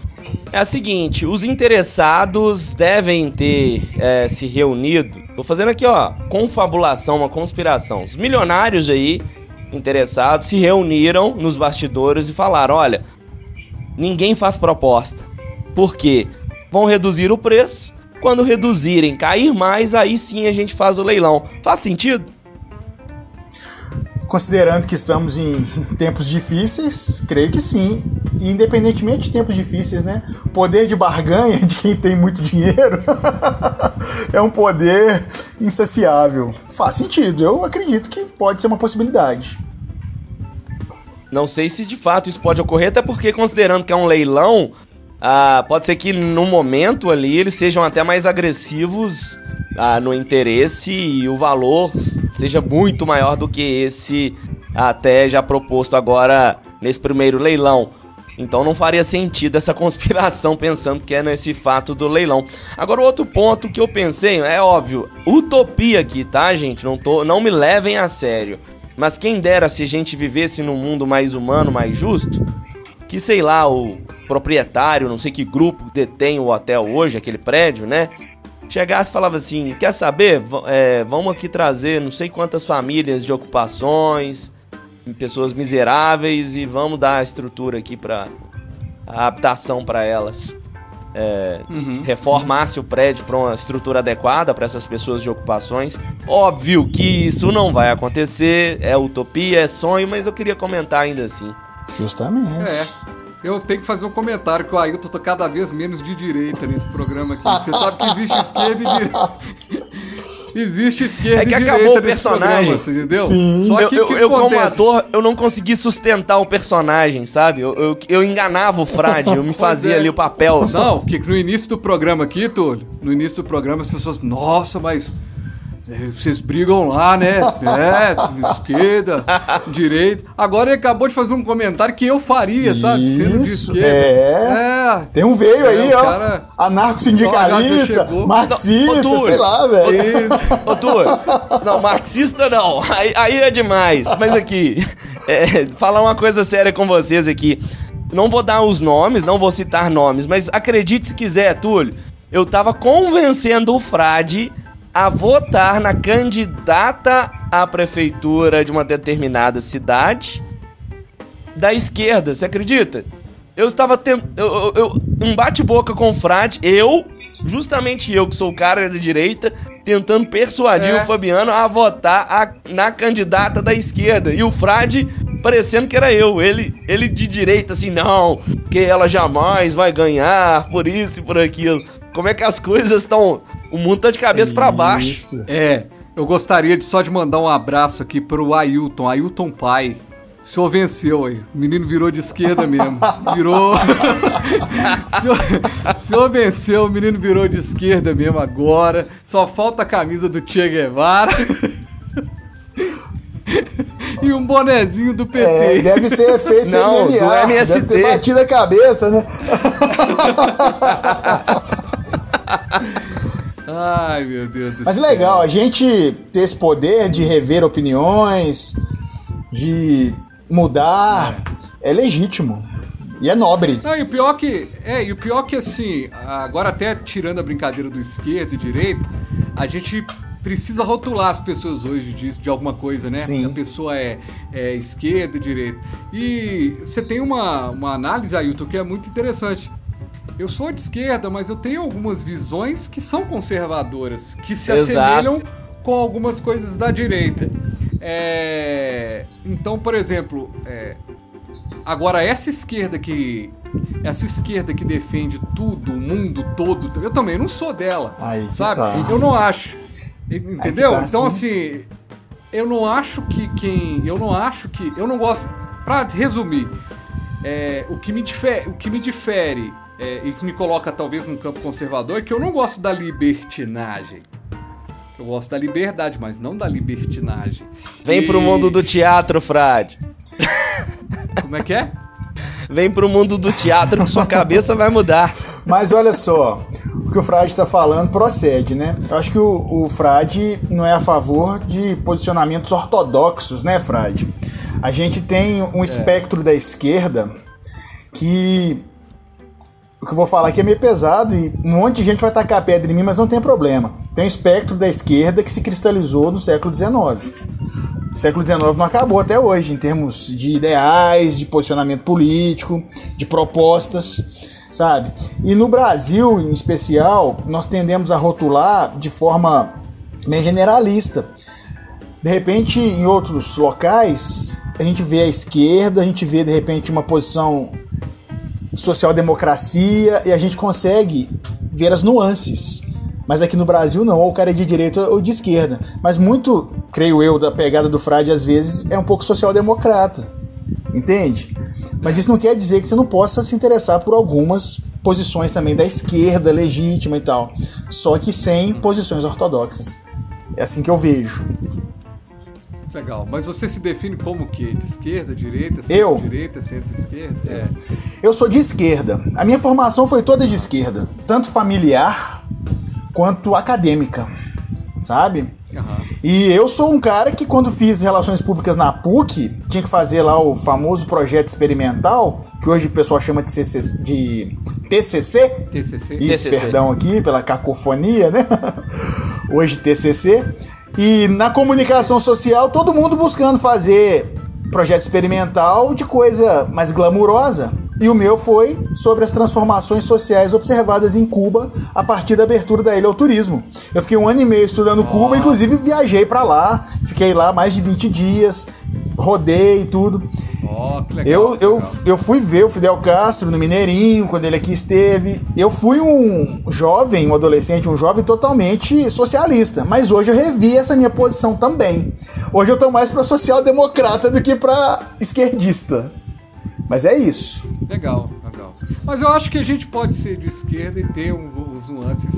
é a seguinte: os interessados devem ter é, se reunido. Tô fazendo aqui, ó, confabulação, uma conspiração. Os milionários aí interessados se reuniram nos bastidores e falaram: olha, ninguém faz proposta. Por quê? Vão reduzir o preço. Quando reduzirem, cair mais, aí sim a gente faz o leilão. Faz sentido? Considerando que estamos em tempos difíceis, creio que sim. E independentemente de tempos difíceis, né? Poder de barganha de quem tem muito dinheiro é um poder insaciável. Faz sentido. Eu acredito que pode ser uma possibilidade. Não sei se de fato isso pode ocorrer, até porque considerando que é um leilão, ah, pode ser que no momento ali eles sejam até mais agressivos ah, no interesse e o valor seja muito maior do que esse até já proposto agora nesse primeiro leilão. Então não faria sentido essa conspiração pensando que é nesse fato do leilão. Agora, o outro ponto que eu pensei, é óbvio, utopia aqui, tá, gente? Não, tô, não me levem a sério. Mas quem dera se a gente vivesse num mundo mais humano, mais justo, que sei lá, o proprietário, não sei que grupo detém o hotel hoje, aquele prédio, né? Chegasse e falava assim: quer saber? É, vamos aqui trazer não sei quantas famílias de ocupações, pessoas miseráveis e vamos dar a estrutura aqui para a habitação para elas. É, Uhum. reformasse o prédio para uma estrutura adequada para essas pessoas de ocupações. Óbvio que isso não vai acontecer, é utopia, é sonho, mas eu queria comentar ainda assim. Justamente. É. Eu tenho que fazer um comentário que o Ailton tá cada vez menos de direita nesse programa aqui. Você sabe que existe esquerda e direita. Existe esquerda É que e direita acabou o personagem. programa, você entendeu? Sim. Só que eu, que eu, como ator, eu não consegui sustentar o personagem, sabe? Eu, eu, eu enganava o frade, eu me fazia é. ali o papel. Não, que no início do programa aqui, Túlio, no início do programa as pessoas, nossa, mas vocês brigam lá, né? É, esquerda, direita. Agora ele acabou de fazer um comentário que eu faria, sabe? Isso, é. É. Tem um veio É, aí, ó. cara- Anarco-sindicalista, marxista, Não, ô, sei lá, velho. Ô, não, marxista não. Aí, aí é demais. Mas aqui, é, falar uma coisa séria com vocês aqui. Não vou dar os nomes, não vou citar nomes, mas acredite se quiser, Túlio. Eu tava convencendo o Frade a votar na candidata à prefeitura de uma determinada cidade da esquerda, você acredita? Eu estava tentando. Eu, eu, um bate-boca com o Frade, eu, justamente eu, que sou o cara da direita, tentando persuadir É. o Fabiano a votar a- na candidata da esquerda. E o Frade parecendo que era eu. Ele, ele de direita, assim, não, porque ela jamais vai ganhar, por isso e por aquilo. Como é que as coisas estão. O mundo tá de cabeça pra baixo. Isso. É, eu gostaria de só de mandar um abraço aqui pro Ailton, Ailton Pai. O senhor venceu aí. O menino virou de esquerda mesmo. Virou. o, senhor, o senhor venceu, o menino virou de esquerda mesmo agora. Só falta a camisa do Che Guevara. e um bonezinho do PT. É, deve ser feito Não, MMA. do MST. Deve ter batido a cabeça, né? Ai, meu Deus do Mas céu. legal, a gente ter esse poder de rever opiniões, de mudar, é legítimo. E é nobre. Não, e o pior que. É, e o pior que assim, agora até tirando a brincadeira do esquerdo e direito, a gente precisa rotular as pessoas hoje disso, de alguma coisa, né? Sim. A pessoa é, é esquerda e direita. E você tem uma, uma análise, Ailton, que é muito interessante. Eu sou de esquerda, mas eu tenho algumas visões que são conservadoras, que se Exato. assemelham com algumas coisas da direita. É, Então, por exemplo, é, Agora, essa esquerda que. Essa esquerda que defende tudo, o mundo todo, eu também não sou dela. Aí que sabe? tá. Eu não acho. Entendeu? tá, então, sim. assim, eu não acho que quem. Eu não acho que. Eu não gosto. Pra resumir, é, o, que me difere, o que me difere é, e que me coloca talvez num campo conservador é que eu não gosto da libertinagem. Eu gosto da liberdade, mas não da libertinagem. Vem E- pro mundo do teatro, Frade. Como é que é? Vem pro mundo do teatro que sua cabeça vai mudar. Mas olha só, o que o Frade está falando procede, né? Eu acho que o, o Frade não é a favor de posicionamentos ortodoxos, né, Frade? A gente tem um espectro da esquerda que. O que eu vou falar aqui é meio pesado e um monte de gente vai tacar pedra em mim, mas não tem problema. Tem um espectro da esquerda que se cristalizou no século XIX. O século XIX não acabou até hoje, em termos de ideais, de posicionamento político, de propostas, sabe? E no Brasil, em especial, nós tendemos a rotular de forma meio generalista. De repente, em outros locais, a gente vê a esquerda, a gente vê de repente uma posição social-democracia e a gente consegue ver as nuances. Mas aqui no Brasil não, ou o cara é de direita ou de esquerda. Mas muito, creio eu, da pegada do Frade às vezes é um pouco social-democrata. Entende? Mas isso não quer dizer que você não possa se interessar por algumas posições também da esquerda legítima e tal. Só que sem posições ortodoxas. É assim que eu vejo. Legal. Mas você se define como o quê? De esquerda, direita, Eu? centro-direita, centro-esquerda? É. Eu sou de esquerda. A minha formação foi toda de esquerda, tanto familiar quanto acadêmica, sabe? Aham. E eu sou um cara que quando fiz relações públicas na PUC, tinha que fazer lá o famoso projeto experimental, que hoje o pessoal chama de, CC, de TCC. TCC? Isso, TCC. perdão aqui pela cacofonia, né? Hoje TCC. E na comunicação social, todo mundo buscando fazer projeto experimental de coisa mais glamurosa. E o meu foi sobre as transformações sociais observadas em Cuba a partir da abertura da ilha ao turismo. Eu fiquei um ano e meio estudando Cuba, inclusive viajei pra lá, fiquei lá mais de 20 dias, rodei e tudo. Que legal. Eu, que eu, eu fui ver o Fidel Castro no Mineirinho, quando ele aqui esteve. Eu fui um jovem, um adolescente, um jovem totalmente socialista. Mas hoje eu revi essa minha posição também. Hoje eu tô mais pra social-democrata do que pra esquerdista. Mas é isso. Legal, legal. Mas eu acho que a gente pode ser de esquerda e ter uns, uns nuances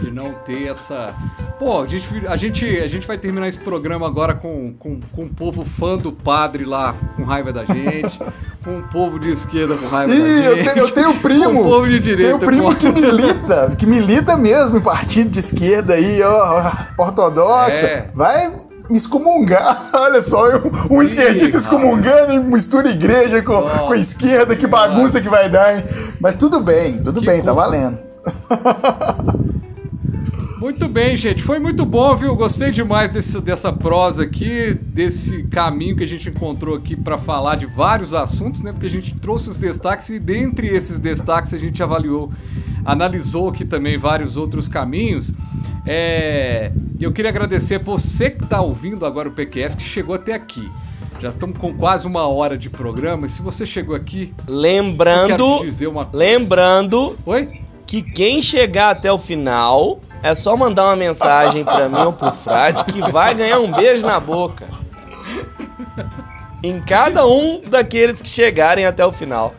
de não ter essa. Pô, a gente, a gente, a gente vai terminar esse programa agora com, com, com um povo fã do padre lá com raiva da gente, com um povo de esquerda com raiva da Ih, eu gente. tenho, eu tenho primo. Com um povo de direita. Tenho um primo que milita, que milita mesmo em partido de esquerda aí, ó, ortodoxa. É. Vai me excomungar. Olha só, eu- um esquerdista excomungando e mistura igreja com, Nossa com a esquerda, que bagunça que vai dar, hein? Mas tudo bem, tudo Que bem, tá culpa. valendo. Muito bem, gente. Foi muito bom, viu? Gostei demais desse, dessa prosa aqui, desse caminho que a gente encontrou aqui para falar de vários assuntos, né? Porque a gente trouxe os destaques e dentre esses destaques a gente avaliou, analisou aqui também vários outros caminhos. É, Eu queria agradecer você que está ouvindo agora o PQS, que chegou até aqui. Já estamos com quase uma hora de programa. E se você chegou aqui, eu quero Lembrando, te dizer uma coisa. lembrando Oi? que quem chegar até o final é só mandar uma mensagem pra mim ou pro Frade que vai ganhar um beijo na boca. Em cada um daqueles que chegarem até o final.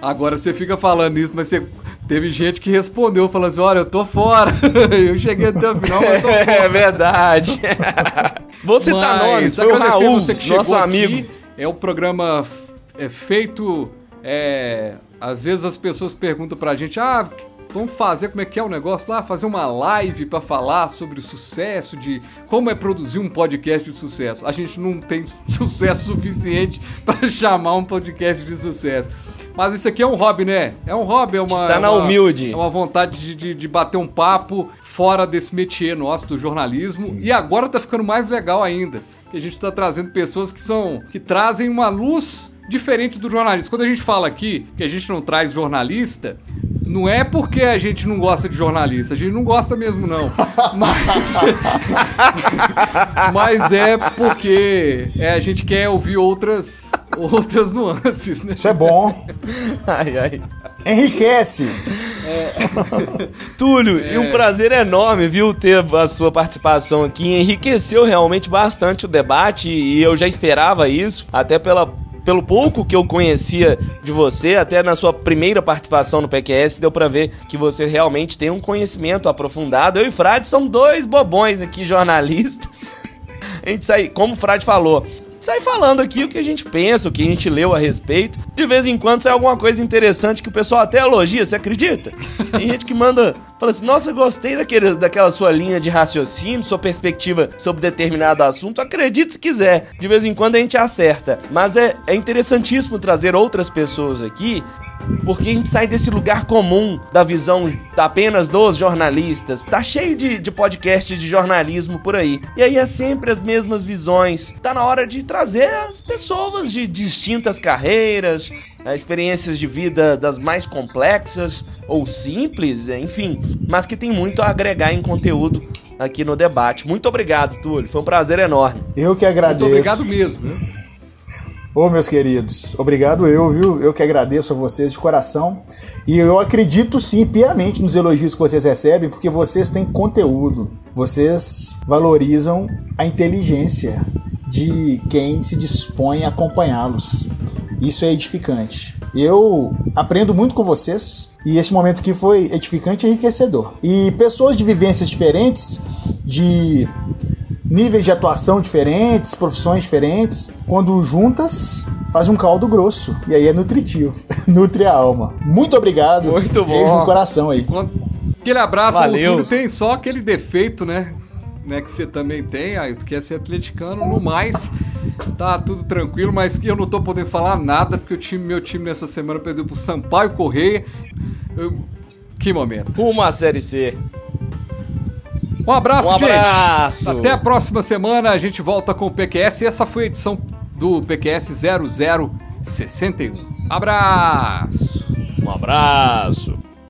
Agora você fica falando isso, mas você teve gente que respondeu, falando assim, olha, eu tô fora. eu cheguei até o final, mas eu tô fora. É verdade. Você tá nomes, foi o Raul, você que nosso aqui. amigo. É um programa é, feito. é, às vezes as pessoas perguntam pra gente: ah, vamos fazer como é que é o negócio lá? Fazer uma live pra falar sobre o sucesso, de como é produzir um podcast de sucesso. A gente não tem sucesso suficiente pra chamar um podcast de sucesso. Mas isso aqui é um hobby, né? É um hobby, é uma. Tá é na uma- humilde. É uma vontade de, de, de bater um papo fora desse métier nosso do jornalismo. E agora tá ficando mais legal ainda. Que a gente tá trazendo pessoas que são. que trazem uma luz diferente do jornalismo. Quando a gente fala aqui que a gente não traz jornalista, não é porque a gente não gosta de jornalista, a gente não gosta mesmo, não. Mas, mas é porque é, a gente quer ouvir outras, outras nuances, né? Isso é bom. Ai, ai. Enriquece. Túlio, É. e um prazer enorme, viu, ter a sua participação aqui. Enriqueceu realmente bastante o debate e eu já esperava isso, até pela. Pelo pouco que eu conhecia de você, até na sua primeira participação no PQS, deu pra ver que você realmente tem um conhecimento aprofundado. Eu e Frade somos dois bobões aqui, jornalistas. A gente sai, como o Frade falou, sai falando aqui o que a gente pensa, o que a gente leu a respeito. De vez em quando sai alguma coisa interessante que o pessoal até elogia, você acredita? Tem gente que manda, fala assim, nossa, gostei daquele, daquela sua linha de raciocínio, sua perspectiva sobre determinado assunto. Acredite se quiser. De vez em quando a gente acerta. Mas é, é interessantíssimo trazer outras pessoas aqui porque a gente sai desse lugar comum da visão apenas dos jornalistas. Tá cheio de, de podcast de jornalismo por aí. E aí é sempre as mesmas visões. Tá na hora de trazer as pessoas de distintas carreiras, eh, experiências de vida das mais complexas ou simples, enfim, mas que tem muito a agregar em conteúdo aqui no debate. Muito obrigado, Túlio. Foi um prazer enorme. Eu que Muito agradeço. obrigado mesmo. Ô, meus queridos, obrigado eu, viu? Eu que agradeço a vocês de coração. E eu acredito sim, piamente nos elogios que vocês recebem, porque vocês têm conteúdo. Vocês valorizam a inteligência de quem se dispõe a acompanhá-los. Isso é edificante. Eu aprendo muito com vocês e esse momento aqui foi edificante e enriquecedor. E pessoas de vivências diferentes, de níveis de atuação diferentes, profissões diferentes, quando juntas, faz um caldo grosso. E aí é nutritivo. Nutre a alma. Muito obrigado. Muito bom. Beijo no coração aí. Aquele abraço, Valeu. o Túlio tem só aquele defeito, né? né? Que você também tem, aí tu quer ser atleticano, no mais, tá tudo tranquilo, mas que eu não tô podendo falar nada, porque o time, meu time nessa semana perdeu pro Sampaio Correia. Eu- Que momento. À Série C. Um abraço, Um gente. abraço. Até a próxima semana, a gente volta com o PQS. Essa foi a edição do PQS 0061. Abraço. Um abraço.